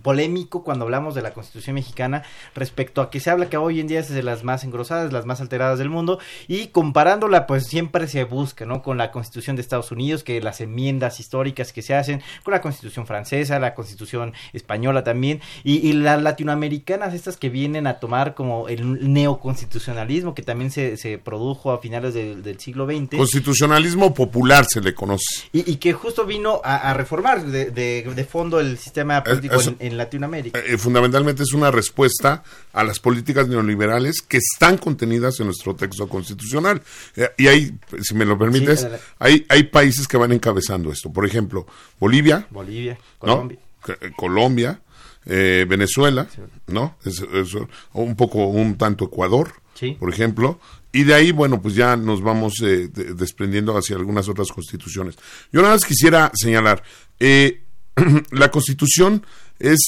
polémico cuando hablamos de la Constitución mexicana respecto a que se habla que hoy en día es de las más engrosadas, las más alteradas del mundo y comparándola pues siempre se busca, ¿no? Con la Constitución de Estados Unidos, que las enmiendas históricas que se hacen, con la Constitución francesa, la Constitución española también y, y las latinoamericanas estas que vienen a tomar como el neoconstitucionalismo que también se, se produjo a finales del- del siglo XX. Constitucionalismo popular se le conoce. Y, y que justo vino a, a reformar de, de- de fondo el sistema político en, en Latinoamérica. Eh, fundamentalmente es una respuesta a las políticas neoliberales que están contenidas en nuestro texto constitucional. Eh, y hay, si me lo permites, Sí, hay, hay países que van encabezando esto. Por ejemplo, Bolivia, Bolivia. Colombia. Eh, Colombia, eh, Venezuela, ¿no? Es, es un poco, un tanto Ecuador, Sí. por ejemplo. Y de ahí, bueno, pues ya nos vamos eh, de- desprendiendo hacia algunas otras constituciones. Yo nada más quisiera señalar, eh, la constitución es,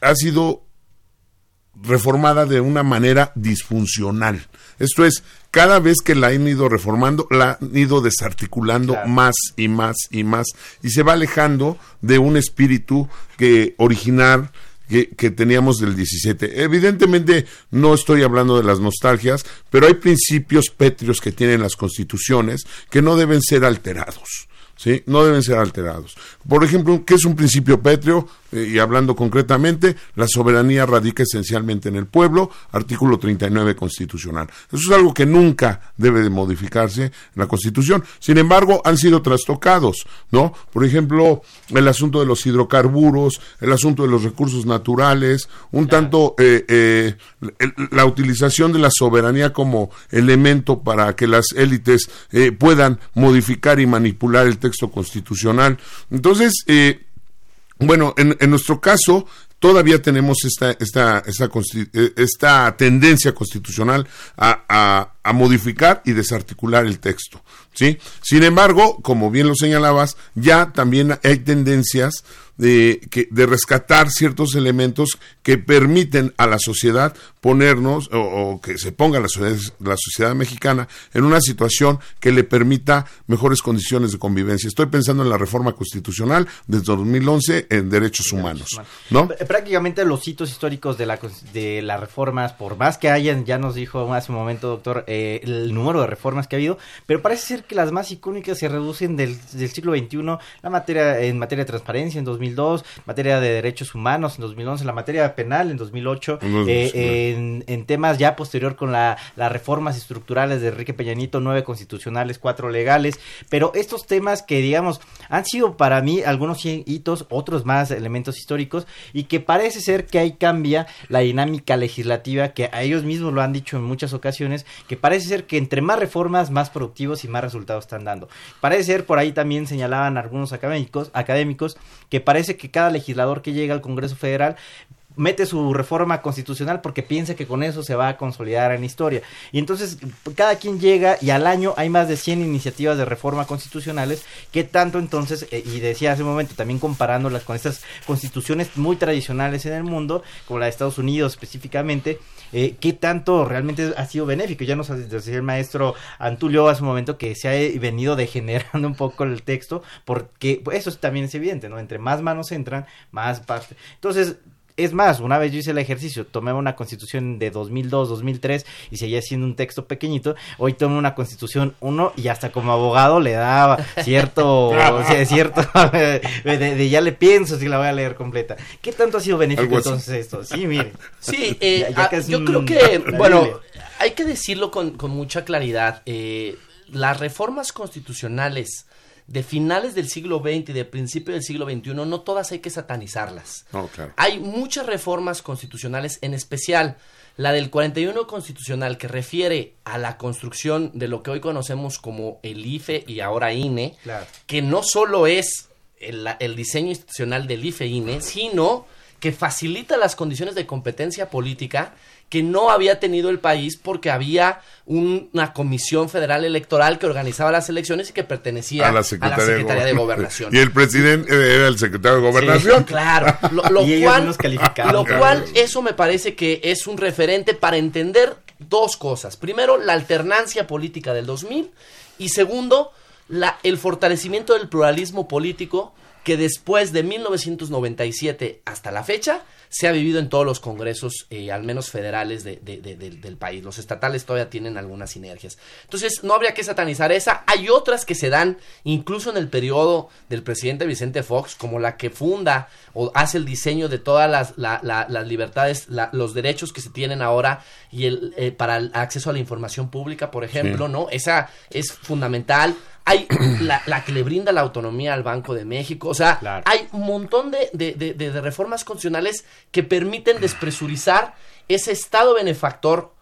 ha sido reformada de una manera disfuncional. Esto es, cada vez que la han ido reformando, la han ido desarticulando Claro. más y más y más, y se va alejando de un espíritu que original que, que teníamos del 17. Evidentemente no estoy hablando de las nostalgias, pero hay principios pétreos que tienen las constituciones que no deben ser alterados. ¿Sí? No deben ser alterados. Por ejemplo, ¿qué es un principio pétreo? Y hablando concretamente, la soberanía radica esencialmente en el pueblo, artículo 39 constitucional. Eso es algo que nunca debe de modificarse en la Constitución. Sin embargo, han sido trastocados, ¿no? Por ejemplo, el asunto de los hidrocarburos, el asunto de los recursos naturales, un tanto eh, eh, la utilización de la soberanía como elemento para que las élites eh, puedan modificar y manipular el texto constitucional. Entonces, eh, bueno, en, en nuestro caso todavía tenemos esta, esta, eh, esta tendencia constitucional a, a- a modificar y desarticular el texto. ¿sí? Sin embargo, como bien lo señalabas, ya también hay tendencias de, que, de rescatar ciertos elementos que permiten a la sociedad ponernos o, o que se ponga la sociedad, la sociedad mexicana en una situación que le permita mejores condiciones de convivencia. Estoy pensando en la reforma constitucional desde 2011 en derechos humanos, ¿no? Pr- Prácticamente los hitos históricos de, la, de las reformas, por más que hayan, ya nos dijo hace un momento, doctor, eh, el número de reformas que ha habido, pero parece ser que las más icónicas se reducen del, del siglo XXI, la materia, en materia de transparencia en 2002, materia de derechos humanos en 2011, la materia penal en 2008, En 2008, eh, en, en temas ya posterior con la, las reformas estructurales de Enrique Peña Nieto, nueve constitucionales, cuatro legales, pero estos temas que digamos han sido para mí algunos hi- hitos, otros más elementos históricos y que parece ser que ahí cambia la dinámica legislativa que a ellos mismos lo han dicho en muchas ocasiones, que parece ser que entre más reformas más productivos y más resultados están dando. Parece ser por ahí también señalaban algunos académicos, académicos que parece que cada legislador que llega al Congreso Federal mete su reforma constitucional porque piensa que con eso se va a consolidar en historia. Y entonces cada quien llega y al año hay más de 100 iniciativas de reforma constitucionales que tanto entonces, eh, y decía hace un momento también comparándolas con estas constituciones muy tradicionales en el mundo, como la de Estados Unidos específicamente, eh, qué tanto realmente ha sido benéfico. Ya nos decía el maestro Antulio hace un momento que se ha eh, venido degenerando un poco el texto porque pues, eso también es evidente, ¿no? Entre más manos entran, más parte. Entonces, Es más, una vez yo hice el ejercicio, tomé una constitución de 2002, 2003 y seguía siendo un texto pequeñito. Hoy tomo una constitución uno y hasta como abogado le daba cierto, cierto, de, ya le pienso si la voy a leer completa. ¿Qué tanto ha sido benéfico entonces esto? Sí, mire. Sí, eh, ah, yo creo que, bueno, hay que decirlo con, con mucha claridad. Eh, las reformas constitucionales de finales del siglo XX y de principio del siglo XXI, no todas hay que satanizarlas. Hay muchas reformas constitucionales, en especial la del 41 constitucional que refiere a la construcción de lo que hoy conocemos como el IFE y ahora INE, que no solo es el, el diseño institucional del IFE-INE, sino que facilita las condiciones de competencia política que no había tenido el país porque había una comisión federal electoral que organizaba las elecciones y que pertenecía a la Secretaría, de, Gobernación. Y el presidente era el secretario de Gobernación. claro, lo, cual, lo cual eso me parece que es un referente para entender dos cosas. Primero, la alternancia política del 2000 y segundo, la, el fortalecimiento del pluralismo político que después de 1997 hasta la fecha se ha vivido en todos los congresos, eh, al menos federales de, del país. Los estatales todavía tienen algunas sinergias. Entonces, no habría que satanizar esa. Hay otras que se dan incluso en el periodo del presidente Vicente Fox, como la que funda o hace el diseño de todas las, las libertades, los derechos que se tienen ahora y el, eh, para el acceso a la información pública, por ejemplo, ¿no? Esa es fundamental hay la, que le brinda la autonomía al Banco de México, o sea, hay un montón de, de, reformas constitucionales que permiten despresurizar ese Estado benefactor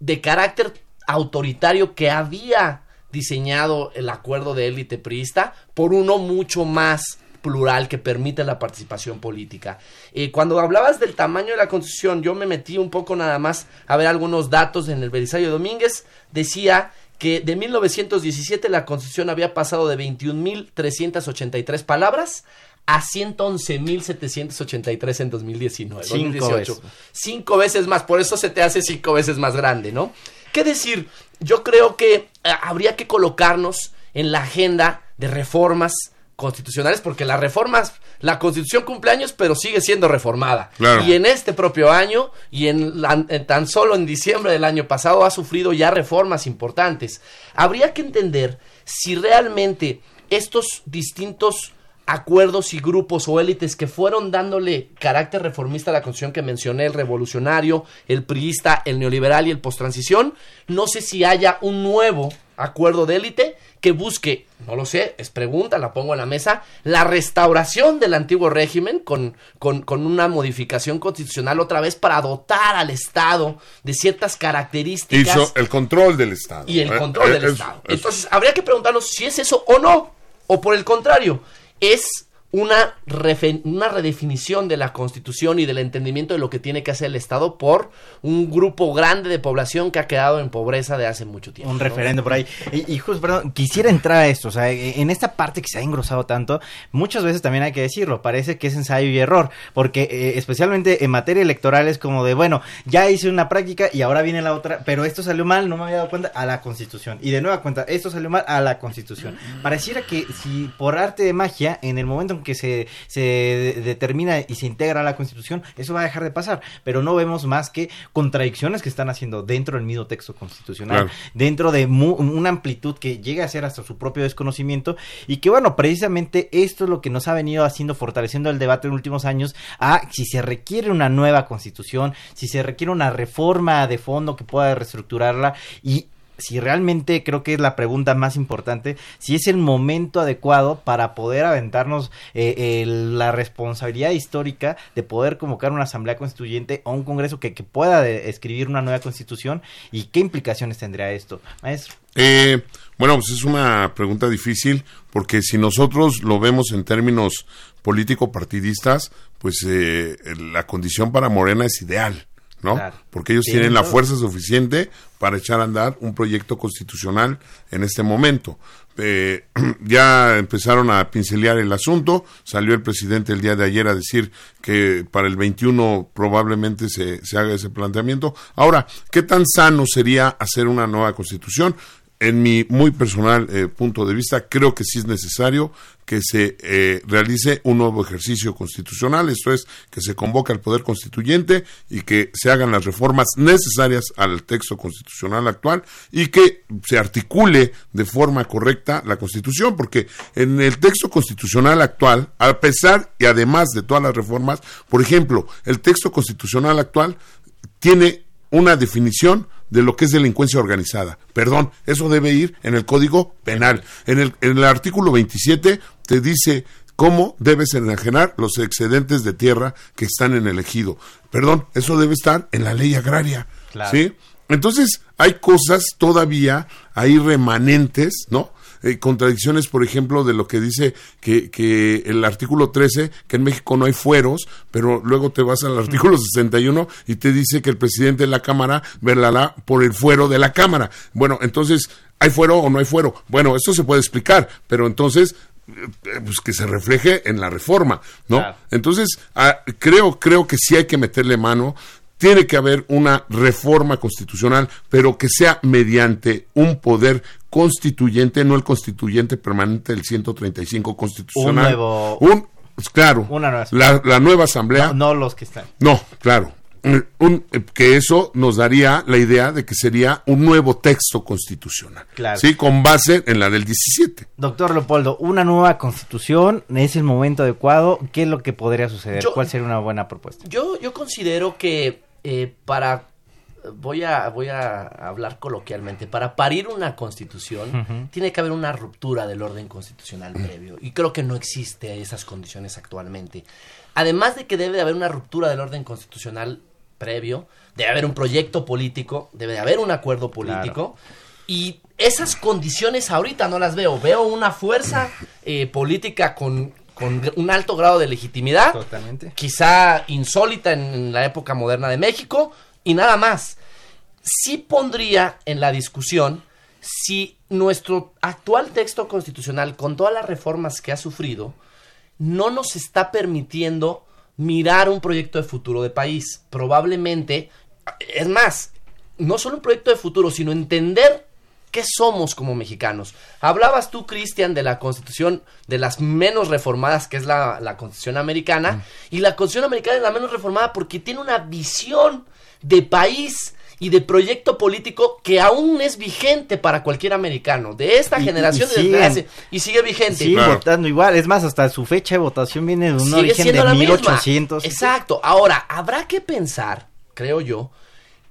de carácter autoritario que había diseñado el acuerdo de élite priista por uno mucho más plural que permite la participación política. Eh, cuando hablabas del tamaño de la Constitución, yo me metí un poco nada más a ver algunos datos en el Belisario Domínguez. Decía que de 1917 la Constitución había pasado de 21.383 palabras a 111.783 en 2019. Cinco Veces. Cinco veces más, por eso se te hace cinco veces más grande, ¿no? ¿Qué decir? Yo creo que eh, habría que colocarnos en la agenda de reformas constitucionales porque las reformas, la constitución cumple años pero sigue siendo reformada. Y en este propio año y en, tan solo en diciembre del año pasado ha sufrido ya reformas importantes. Habría que entender si realmente estos distintos acuerdos y grupos o élites que fueron dándole carácter reformista a la constitución que mencioné, el revolucionario, el priista, el neoliberal y el posttransición, no sé si haya un nuevo acuerdo de élite que busque, no lo sé, es pregunta, la pongo en la mesa, la restauración del antiguo régimen con, con, con una modificación constitucional otra vez para dotar al Estado de ciertas características. Hizo el control del Estado. Y el control del Estado. Entonces, habría que preguntarnos si es eso o no, o por el contrario, es una, una redefinición de la constitución y del entendimiento de lo que tiene que hacer el Estado por un grupo grande de población que ha quedado en pobreza de hace mucho tiempo. Un referendo por ahí. Y, justo, perdón, quisiera entrar a esto, o sea, e, en esta parte que se ha engrosado tanto, muchas veces también hay que decirlo, parece que es ensayo y error, porque eh, especialmente en materia electoral es como de, bueno, ya hice una práctica y ahora viene la otra, pero esto salió mal, no me había dado cuenta, a la constitución. Y de nueva cuenta, esto salió mal a la constitución. Pareciera que si por arte de magia, en el momento en que se, se determina y se integra a la Constitución, eso va a dejar de pasar. Pero no vemos más que contradicciones que están haciendo dentro del mismo texto constitucional, dentro de una amplitud que llega a ser hasta su propio desconocimiento y que, bueno, precisamente esto es lo que nos ha venido haciendo, fortaleciendo el debate en los últimos años a si se requiere una nueva Constitución, si se requiere una reforma de fondo que pueda reestructurarla y si realmente creo que es la pregunta más importante, si es el momento adecuado para poder aventarnos eh, la responsabilidad histórica de poder convocar una asamblea constituyente o un congreso que, pueda escribir una nueva constitución y qué implicaciones tendría esto, maestro. Eh, bueno, pues es una pregunta difícil porque si nosotros lo vemos en términos político-partidistas, pues eh, la condición para Morena es ideal ¿no? Porque ellos tienen la fuerza suficiente para echar a andar un proyecto constitucional en este momento. Eh, ya empezaron a pincelear el asunto, salió el presidente el día de ayer a decir que para el 21 probablemente se, se haga ese planteamiento. Ahora, ¿qué tan sano sería hacer una nueva constitución? En mi muy personal eh, punto de vista, creo que sí es necesario que se eh, realice un nuevo ejercicio constitucional, esto es, que se convoque al Poder Constituyente y que se hagan las reformas necesarias al texto constitucional actual y que se articule de forma correcta la Constitución, porque en el texto constitucional actual, a pesar y además de todas las reformas, por ejemplo, el texto constitucional actual tiene una definición de lo que es delincuencia organizada. Perdón, eso debe ir en el Código Penal. En el, en el artículo 27 te dice cómo debes enajenar los excedentes de tierra que están en el ejido. Perdón, eso debe estar en la ley agraria. ¿Sí? Entonces, hay cosas todavía ahí remanentes, ¿no? Eh, contradicciones, por ejemplo, de lo que dice que, que el artículo 13, que en México no hay fueros, pero luego te vas al artículo 61 y te dice que el presidente de la Cámara velará por el fuero de la Cámara. Bueno, entonces, ¿hay fuero o no hay fuero? Bueno, esto se puede explicar, pero entonces eh, pues que se refleje en la reforma, ¿no? Entonces, ah, creo, creo que sí hay que meterle mano tiene que haber una reforma constitucional, pero que sea mediante un poder constituyente, no el constituyente permanente del 135 constitucional. Un nuevo. Un, pues, claro. Una nueva la, la, nueva asamblea. No, no, los que están. No, claro. Un, que eso nos daría la idea de que sería un nuevo texto constitucional. Claro. Sí, con base en la del 17. Doctor Leopoldo, una nueva constitución, ¿es el momento adecuado? ¿Qué es lo que podría suceder? Yo- ¿Cuál sería una buena propuesta? Yo, yo considero que eh, para voy a voy a hablar coloquialmente para parir una constitución tiene que haber una ruptura del orden constitucional previo y creo que no existe esas condiciones actualmente. Además de que debe de haber una ruptura del orden constitucional previo debe haber un proyecto político debe de haber un acuerdo político y esas condiciones ahorita no las veo. Veo una fuerza eh, política con con un alto grado de legitimidad Totalmente. quizá insólita en la época moderna de México y nada más. Sí pondría en la discusión si nuestro actual texto constitucional, con todas las reformas que ha sufrido, no nos está permitiendo mirar un proyecto de futuro de país. Probablemente, es más, no solo un proyecto de futuro, sino entender qué somos como mexicanos. Hablabas tú, Cristian, de la constitución de las menos reformadas, que es la, la constitución americana, y la constitución americana es la menos reformada porque tiene una visión de país y de proyecto político que aún es vigente para cualquier americano, de esta Y- generación y de y sigue vigente. Claro. votando igual, es más, hasta su fecha de votación viene de un Sigue origen siendo de la misma. 1800. Exacto. Ahora, habrá que pensar, creo yo,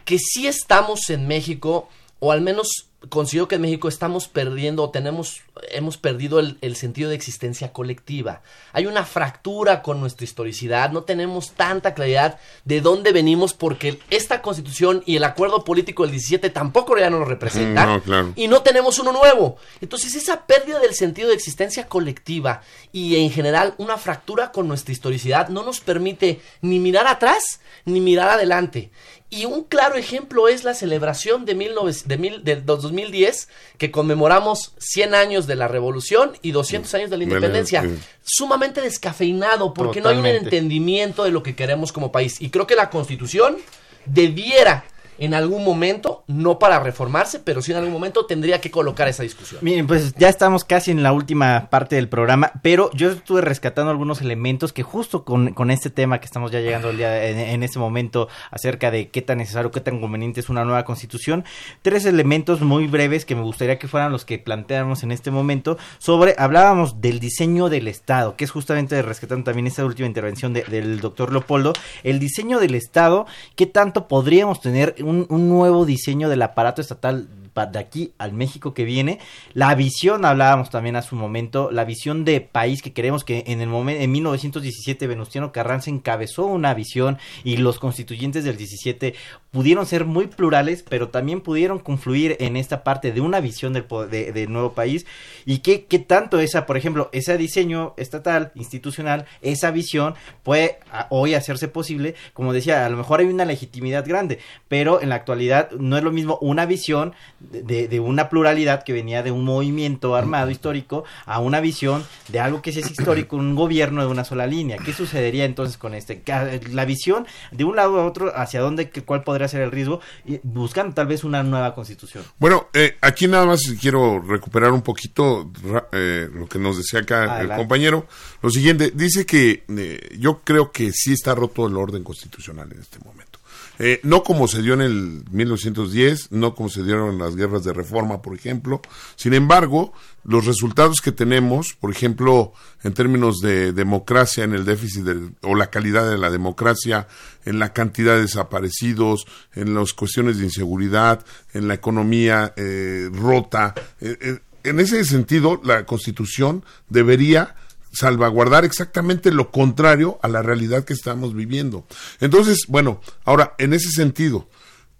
que sí estamos en México, o al menos considero que en México estamos perdiendo, o tenemos, hemos perdido el, el sentido de existencia colectiva. Hay una fractura con nuestra historicidad, no tenemos tanta claridad de dónde venimos, porque esta constitución y el acuerdo político del 17 tampoco ya no lo representan. No, claro. Y no tenemos uno nuevo. Entonces, esa pérdida del sentido de existencia colectiva y en general una fractura con nuestra historicidad no nos permite ni mirar atrás ni mirar adelante. Y un claro ejemplo es la celebración de, 19 de, mil- de 2010, que conmemoramos 100 años de la revolución y 200 años de la De la- independencia. sí. Sumamente descafeinado, porque no hay un entendimiento de lo que queremos como país. Y creo que la constitución debiera en algún momento, no para reformarse, pero sí en algún momento tendría que colocar esa discusión. Miren, pues ya estamos casi en la última parte del programa, pero yo estuve rescatando algunos elementos que justo con, con este tema que estamos ya llegando el día en, en este momento acerca de qué tan necesario, qué tan conveniente es una nueva constitución, tres elementos muy breves que me gustaría que fueran los que planteáramos en este momento sobre, hablábamos del diseño del Estado, que es justamente rescatando también esta última intervención de- del doctor Leopoldo, el diseño del Estado, qué tanto podríamos tener un, un nuevo diseño del aparato estatal de aquí al México que viene, la visión, hablábamos también hace un momento, la visión de país que queremos que en el momento, en 1917 Venustiano Carranza encabezó una visión y los constituyentes del 17 pudieron ser muy plurales, pero también pudieron confluir en esta parte de una visión del, de- del nuevo país. Y qué, qué tanto esa, por ejemplo, ese diseño estatal, institucional, esa visión puede a- hoy hacerse posible, como decía, a lo mejor hay una legitimidad grande, pero en la actualidad no es lo mismo una visión de, de una pluralidad que venía de un movimiento armado histórico a una visión de algo que sí es histórico, un gobierno de una sola línea. ¿Qué sucedería entonces con este? La visión de un lado a otro, hacia dónde, cuál podría ser el riesgo, y buscando tal vez una nueva constitución. Bueno, eh, aquí nada más quiero recuperar un poquito eh, lo que nos decía acá el compañero. Lo siguiente, dice que eh, yo creo que sí está roto el orden constitucional en este momento. Eh, no como se dio en el 1910, no como se dieron en las guerras de reforma, por ejemplo. Sin embargo, los resultados que tenemos, por ejemplo, en términos de democracia, en el déficit o la calidad de la democracia, en la cantidad de desaparecidos, en las cuestiones de inseguridad, en la economía eh, rota. eh, eh, en ese sentido, la Constitución debería salvaguardar exactamente lo contrario a la realidad que estamos viviendo. Entonces, bueno, ahora, en ese sentido,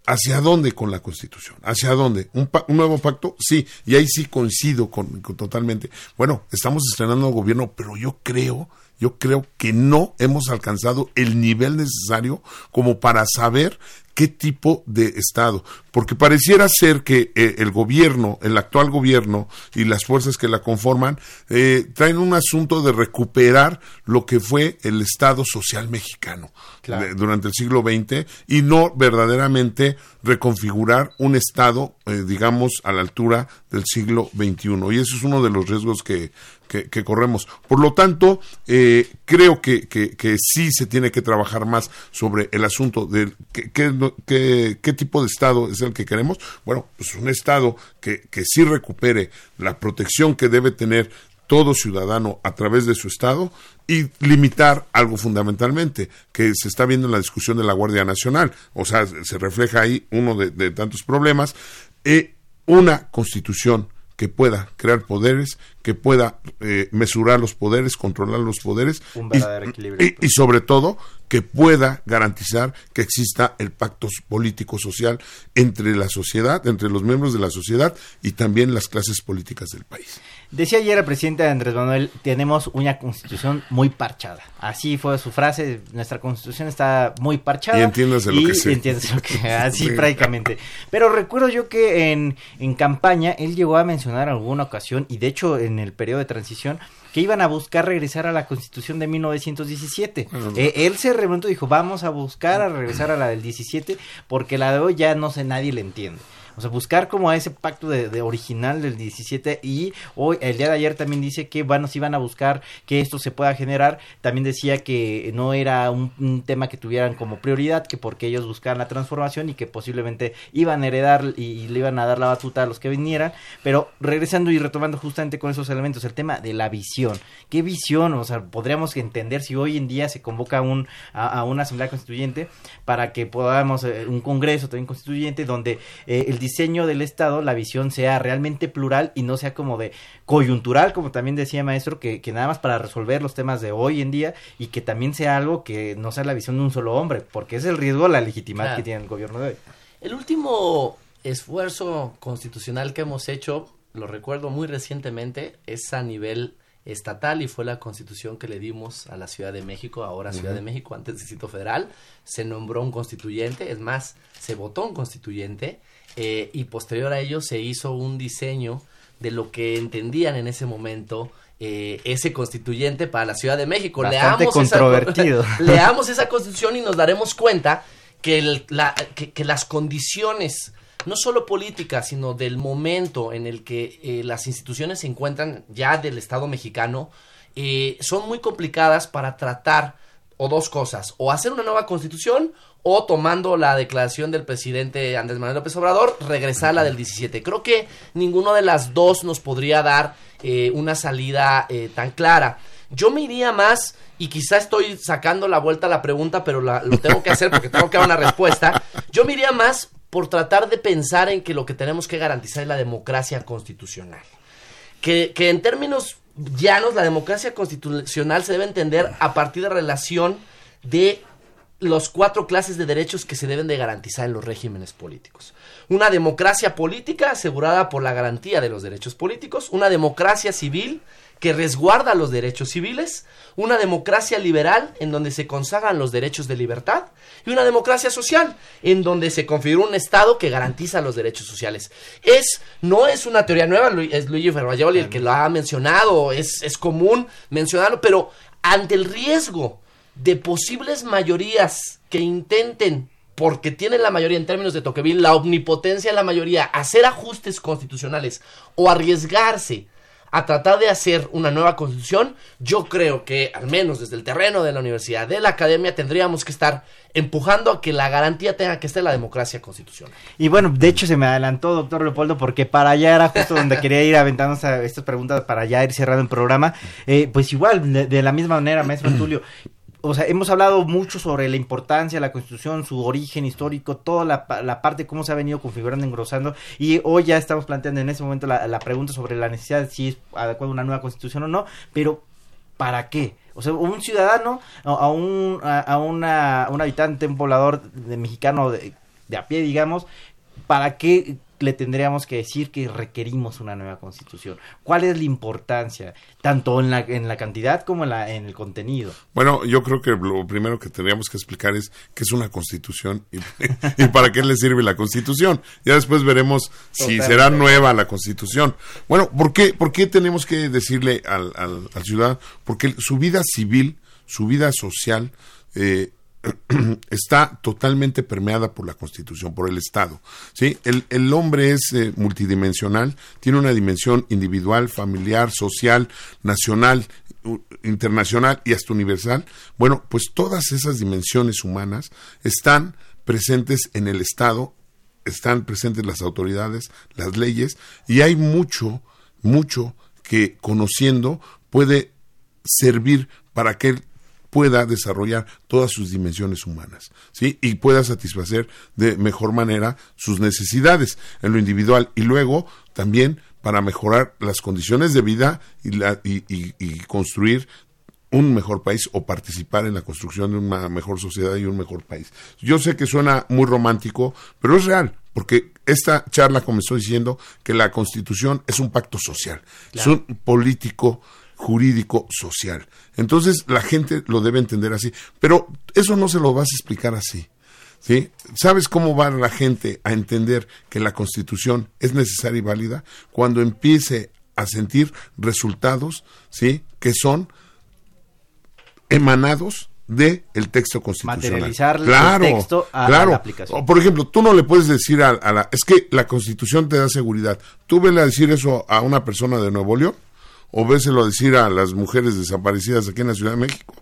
¿hacia dónde con la Constitución? ¿Hacia dónde? ¿Un, un nuevo pacto? Sí, y ahí sí coincido con, con totalmente. Bueno, estamos estrenando gobierno, pero yo creo, yo creo que no hemos alcanzado el nivel necesario como para saber qué tipo de Estado. Porque pareciera ser que eh, el gobierno, el actual gobierno y las fuerzas que la conforman, eh, traen un asunto de recuperar lo que fue el Estado social mexicano Claro. de- durante el siglo XX y no verdaderamente reconfigurar un Estado, eh, digamos, a la altura del siglo XXI. Y eso es uno de los riesgos que, que, corremos. Por lo tanto, eh, creo que, que, que sí se tiene que trabajar más sobre el asunto de qué, tipo de Estado es el que queremos. Bueno, pues un Estado que, que sí recupere la protección que debe tener todo ciudadano a través de su Estado y limitar algo fundamentalmente que se está viendo en la discusión de la Guardia Nacional. O sea, se refleja ahí uno de, de tantos problemas. Eh, una constitución que pueda crear poderes, que pueda eh, mesurar los poderes, controlar los poderes Un y- verdadero equilibrio. y, y sobre todo que pueda garantizar que exista el pacto político social entre la sociedad, entre los miembros de la sociedad y también las clases políticas del país. Decía ayer el presidente Andrés Manuel, tenemos una constitución muy parchada. Así fue su frase, nuestra constitución está muy parchada. Y entiéndase lo y que sé. entiéndase lo que así Sí. prácticamente. Pero recuerdo yo que en, en campaña él llegó a mencionar en alguna ocasión, y de hecho en el periodo de transición, que iban a buscar regresar a la constitución de 1917. Eh, él se remontó y dijo, vamos a buscar a regresar a la del 17, porque la de hoy ya no sé, nadie le entiende. O sea, buscar como a ese pacto de, original del 17 y hoy, el día de ayer también dice que, bueno, si van a buscar que esto se pueda generar. También decía que no era un, tema que tuvieran como prioridad, que porque ellos buscaban la transformación y que posiblemente iban a heredar y, le iban a dar la batuta a los que vinieran. Pero regresando y retomando justamente con esos elementos, el tema de la visión. ¿Qué visión? O sea, podríamos entender si hoy en día se convoca un, a, a una asamblea constituyente para que podamos, eh, un congreso también constituyente, donde eh, el diseño del Estado, la visión sea realmente plural y no sea como de coyuntural, como también decía maestro, que, que nada más para resolver los temas de hoy en día y que también sea algo que no sea la visión de un solo hombre, porque es el riesgo, la legitimidad Claro. que tiene el gobierno de hoy. El último esfuerzo constitucional que hemos hecho, lo recuerdo muy recientemente, es a nivel estatal y fue la constitución que le dimos a la Ciudad de México, ahora Ciudad de México, antes Distrito Federal. Se nombró un constituyente, es más, se votó un constituyente eh, y posterior a ello se hizo un diseño de lo que entendían en ese momento eh, ese constituyente para la Ciudad de México. Bastante Leamos esa- controvertido. leamos esa constitución y nos daremos cuenta que, el- la- que- que las condiciones, no solo políticas, sino del momento en el que eh, las instituciones se encuentran ya del Estado mexicano, eh, son muy complicadas para tratar o dos cosas, o hacer una nueva constitución o tomando la declaración del presidente Andrés Manuel López Obrador, regresar a la del 17. Creo que ninguno de las dos nos podría dar eh, una salida eh, tan clara. Yo me iría más, y quizá estoy sacando la vuelta a la pregunta, pero la- lo tengo que hacer porque tengo que dar una respuesta. Yo me iría más por tratar de pensar en que lo que tenemos que garantizar es la democracia constitucional. Que, que en términos llanos, la democracia constitucional se debe entender a partir de relación de los cuatro clases de derechos que se deben de garantizar en los regímenes políticos. Una democracia política asegurada por la garantía de los derechos políticos, una democracia civil que resguarda los derechos civiles, una democracia liberal en donde se consagran los derechos de libertad y una democracia social en donde se configura un Estado que garantiza los derechos sociales. Es, no es una teoría nueva, es Luigi Ferrajoli el que lo ha mencionado, es, es común mencionarlo, pero ante el riesgo de posibles mayorías que intenten porque tienen la mayoría en términos de Tocqueville, la omnipotencia de la mayoría, hacer ajustes constitucionales o arriesgarse a tratar de hacer una nueva constitución, yo creo que al menos desde el terreno de la universidad, de la academia, tendríamos que estar empujando a que la garantía tenga que estar la democracia constitucional. Y bueno, de hecho se me adelantó, doctor Leopoldo, porque para allá era justo donde quería ir aventando estas preguntas para ya ir cerrando el programa. Eh, pues igual, de, de, la misma manera, maestro Tulio, o sea, hemos hablado mucho sobre la importancia de la Constitución, su origen histórico, toda la, la parte, cómo se ha venido configurando, engrosando, y hoy ya estamos planteando en ese momento la, la pregunta sobre la necesidad de si es adecuada una nueva Constitución o no, pero ¿para qué? O sea, un ciudadano, a un, a, una, un habitante, un poblador mexicano de, de a pie, digamos, ¿para qué le tendríamos que decir que requerimos una nueva constitución? ¿Cuál es la importancia, tanto en la, en la cantidad como en, la, en el contenido? Bueno, yo creo que lo primero que tendríamos que explicar es qué es una constitución y, y para qué le sirve la constitución. Ya después veremos si Totalmente. será nueva la constitución. Bueno, ¿por qué, por qué tenemos que decirle al, al, al ciudadano? Porque su vida civil, su vida social, eh, está totalmente permeada por la Constitución, por el Estado. ¿sí? El, el hombre es eh, multidimensional, tiene una dimensión individual, familiar, social, nacional, internacional y hasta universal. Bueno, pues todas esas dimensiones humanas están presentes en el Estado, están presentes las autoridades, las leyes, y hay mucho, mucho que conociendo puede servir para que pueda desarrollar todas sus dimensiones humanas, ¿sí? Y pueda satisfacer de mejor manera sus necesidades en lo individual y luego también para mejorar las condiciones de vida y, la, y, y, y construir un mejor país o participar en la construcción de una mejor sociedad y un mejor país. Yo sé que suena muy romántico, pero es real, porque esta charla comenzó diciendo que la constitución es un pacto social, claro. es un político jurídico social. Entonces la gente lo debe entender así, pero eso no se lo vas a explicar así. ¿Sí? ¿Sabes cómo va la gente a entender que la Constitución es necesaria y válida? Cuando empiece a sentir resultados, ¿sí? Que son emanados de el texto constitucional. Materializar claro, el texto a, claro. a la aplicación. Por ejemplo, tú no le puedes decir a, a, la... Es que la Constitución te da seguridad. Tú vele a decir eso a una persona de Nuevo León o véselo a decir a las mujeres desaparecidas aquí en la Ciudad de México.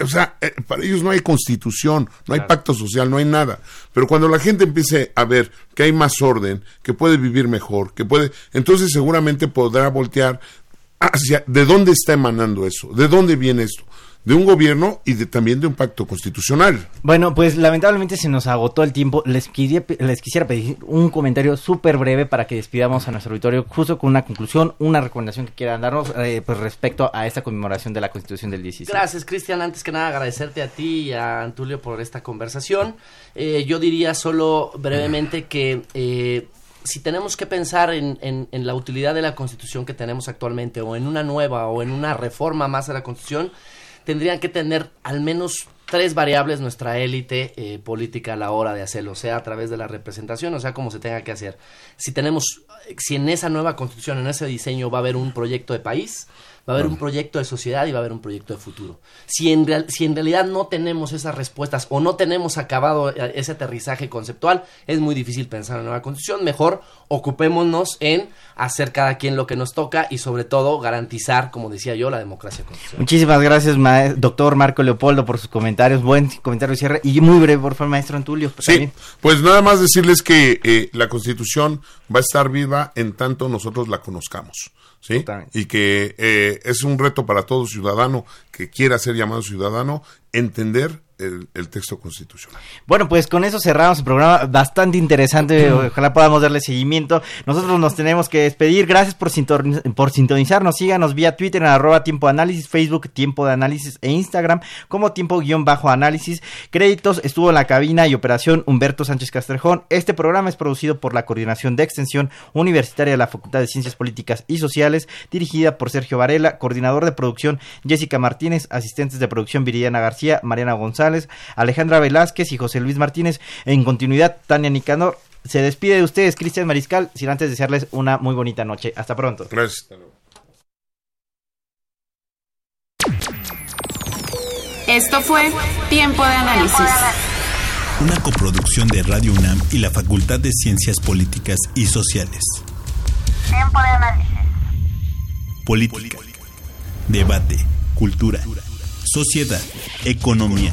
O sea, eh, para ellos no hay constitución, no hay claro. pacto social, no hay nada. Pero cuando la gente empiece a ver que hay más orden, que puede vivir mejor, que puede, entonces seguramente podrá voltear hacia de dónde está emanando eso, de dónde viene esto de un gobierno y de, también de un pacto constitucional. Bueno, pues lamentablemente se nos agotó el tiempo. Les, quería, les quisiera pedir un comentario súper breve para que despidamos a nuestro auditorio justo con una conclusión, una recomendación que quieran darnos eh, pues respecto a esta conmemoración de la Constitución del 16. Gracias, Cristian. Antes que nada, agradecerte a ti y a Antulio por esta conversación. Eh, yo diría solo brevemente que... Eh, si tenemos que pensar en, en, en, la utilidad de la constitución que tenemos actualmente o en una nueva o en una reforma más a la constitución, tendrían que tener al menos tres variables nuestra élite eh, política a la hora de hacerlo, sea a través de la representación, o sea, como se tenga que hacer. Si tenemos, si en esa nueva constitución, en ese diseño va a haber un proyecto de país, va a haber un proyecto de sociedad y va a haber un proyecto de futuro. Si en, real, si en realidad no tenemos esas respuestas o no tenemos acabado eh, ese aterrizaje conceptual, es muy difícil pensar en una nueva constitución. Mejor ocupémonos en hacer cada quien lo que nos toca y sobre todo garantizar, como decía yo, la democracia constitucional. Muchísimas gracias, doctor Marco Leopoldo, por sus comentarios. Buen comentario de cierre y muy breve, por favor, maestro Antulio. Pues, sí, también. pues nada más decirles que eh, la constitución va a estar viva en tanto nosotros la conozcamos. ¿Sí? Totalmente. Y que eh, es un reto para todo ciudadano que quiera ser llamado ciudadano entender el, texto constitucional. Bueno, pues con eso cerramos el programa bastante interesante. Ojalá podamos darle seguimiento. Nosotros nos tenemos que despedir. Gracias por, sinton- por sintonizarnos. Síganos vía Twitter en arroba tiempo análisis, Facebook tiempo de análisis e Instagram como tiempo guion bajo análisis. Créditos estuvo en la cabina y operación Humberto Sánchez Castrejón. Este programa es producido por la Coordinación de Extensión Universitaria de la Facultad de Ciencias Políticas y Sociales, dirigida por Sergio Varela, coordinador de producción Jessica Martínez, asistentes de producción Viridiana García, Mariana González, Alejandra Velázquez y José Luis Martínez. En continuidad, Tania Nicanor. Se despide de ustedes, Cristian Mariscal, sin antes desearles una muy bonita noche. Hasta pronto. Gracias. Esto fue Tiempo de Análisis. Una coproducción de Radio UNAM y la Facultad de Ciencias Políticas y Sociales. Tiempo de análisis. Política, debate, cultura, sociedad, economía,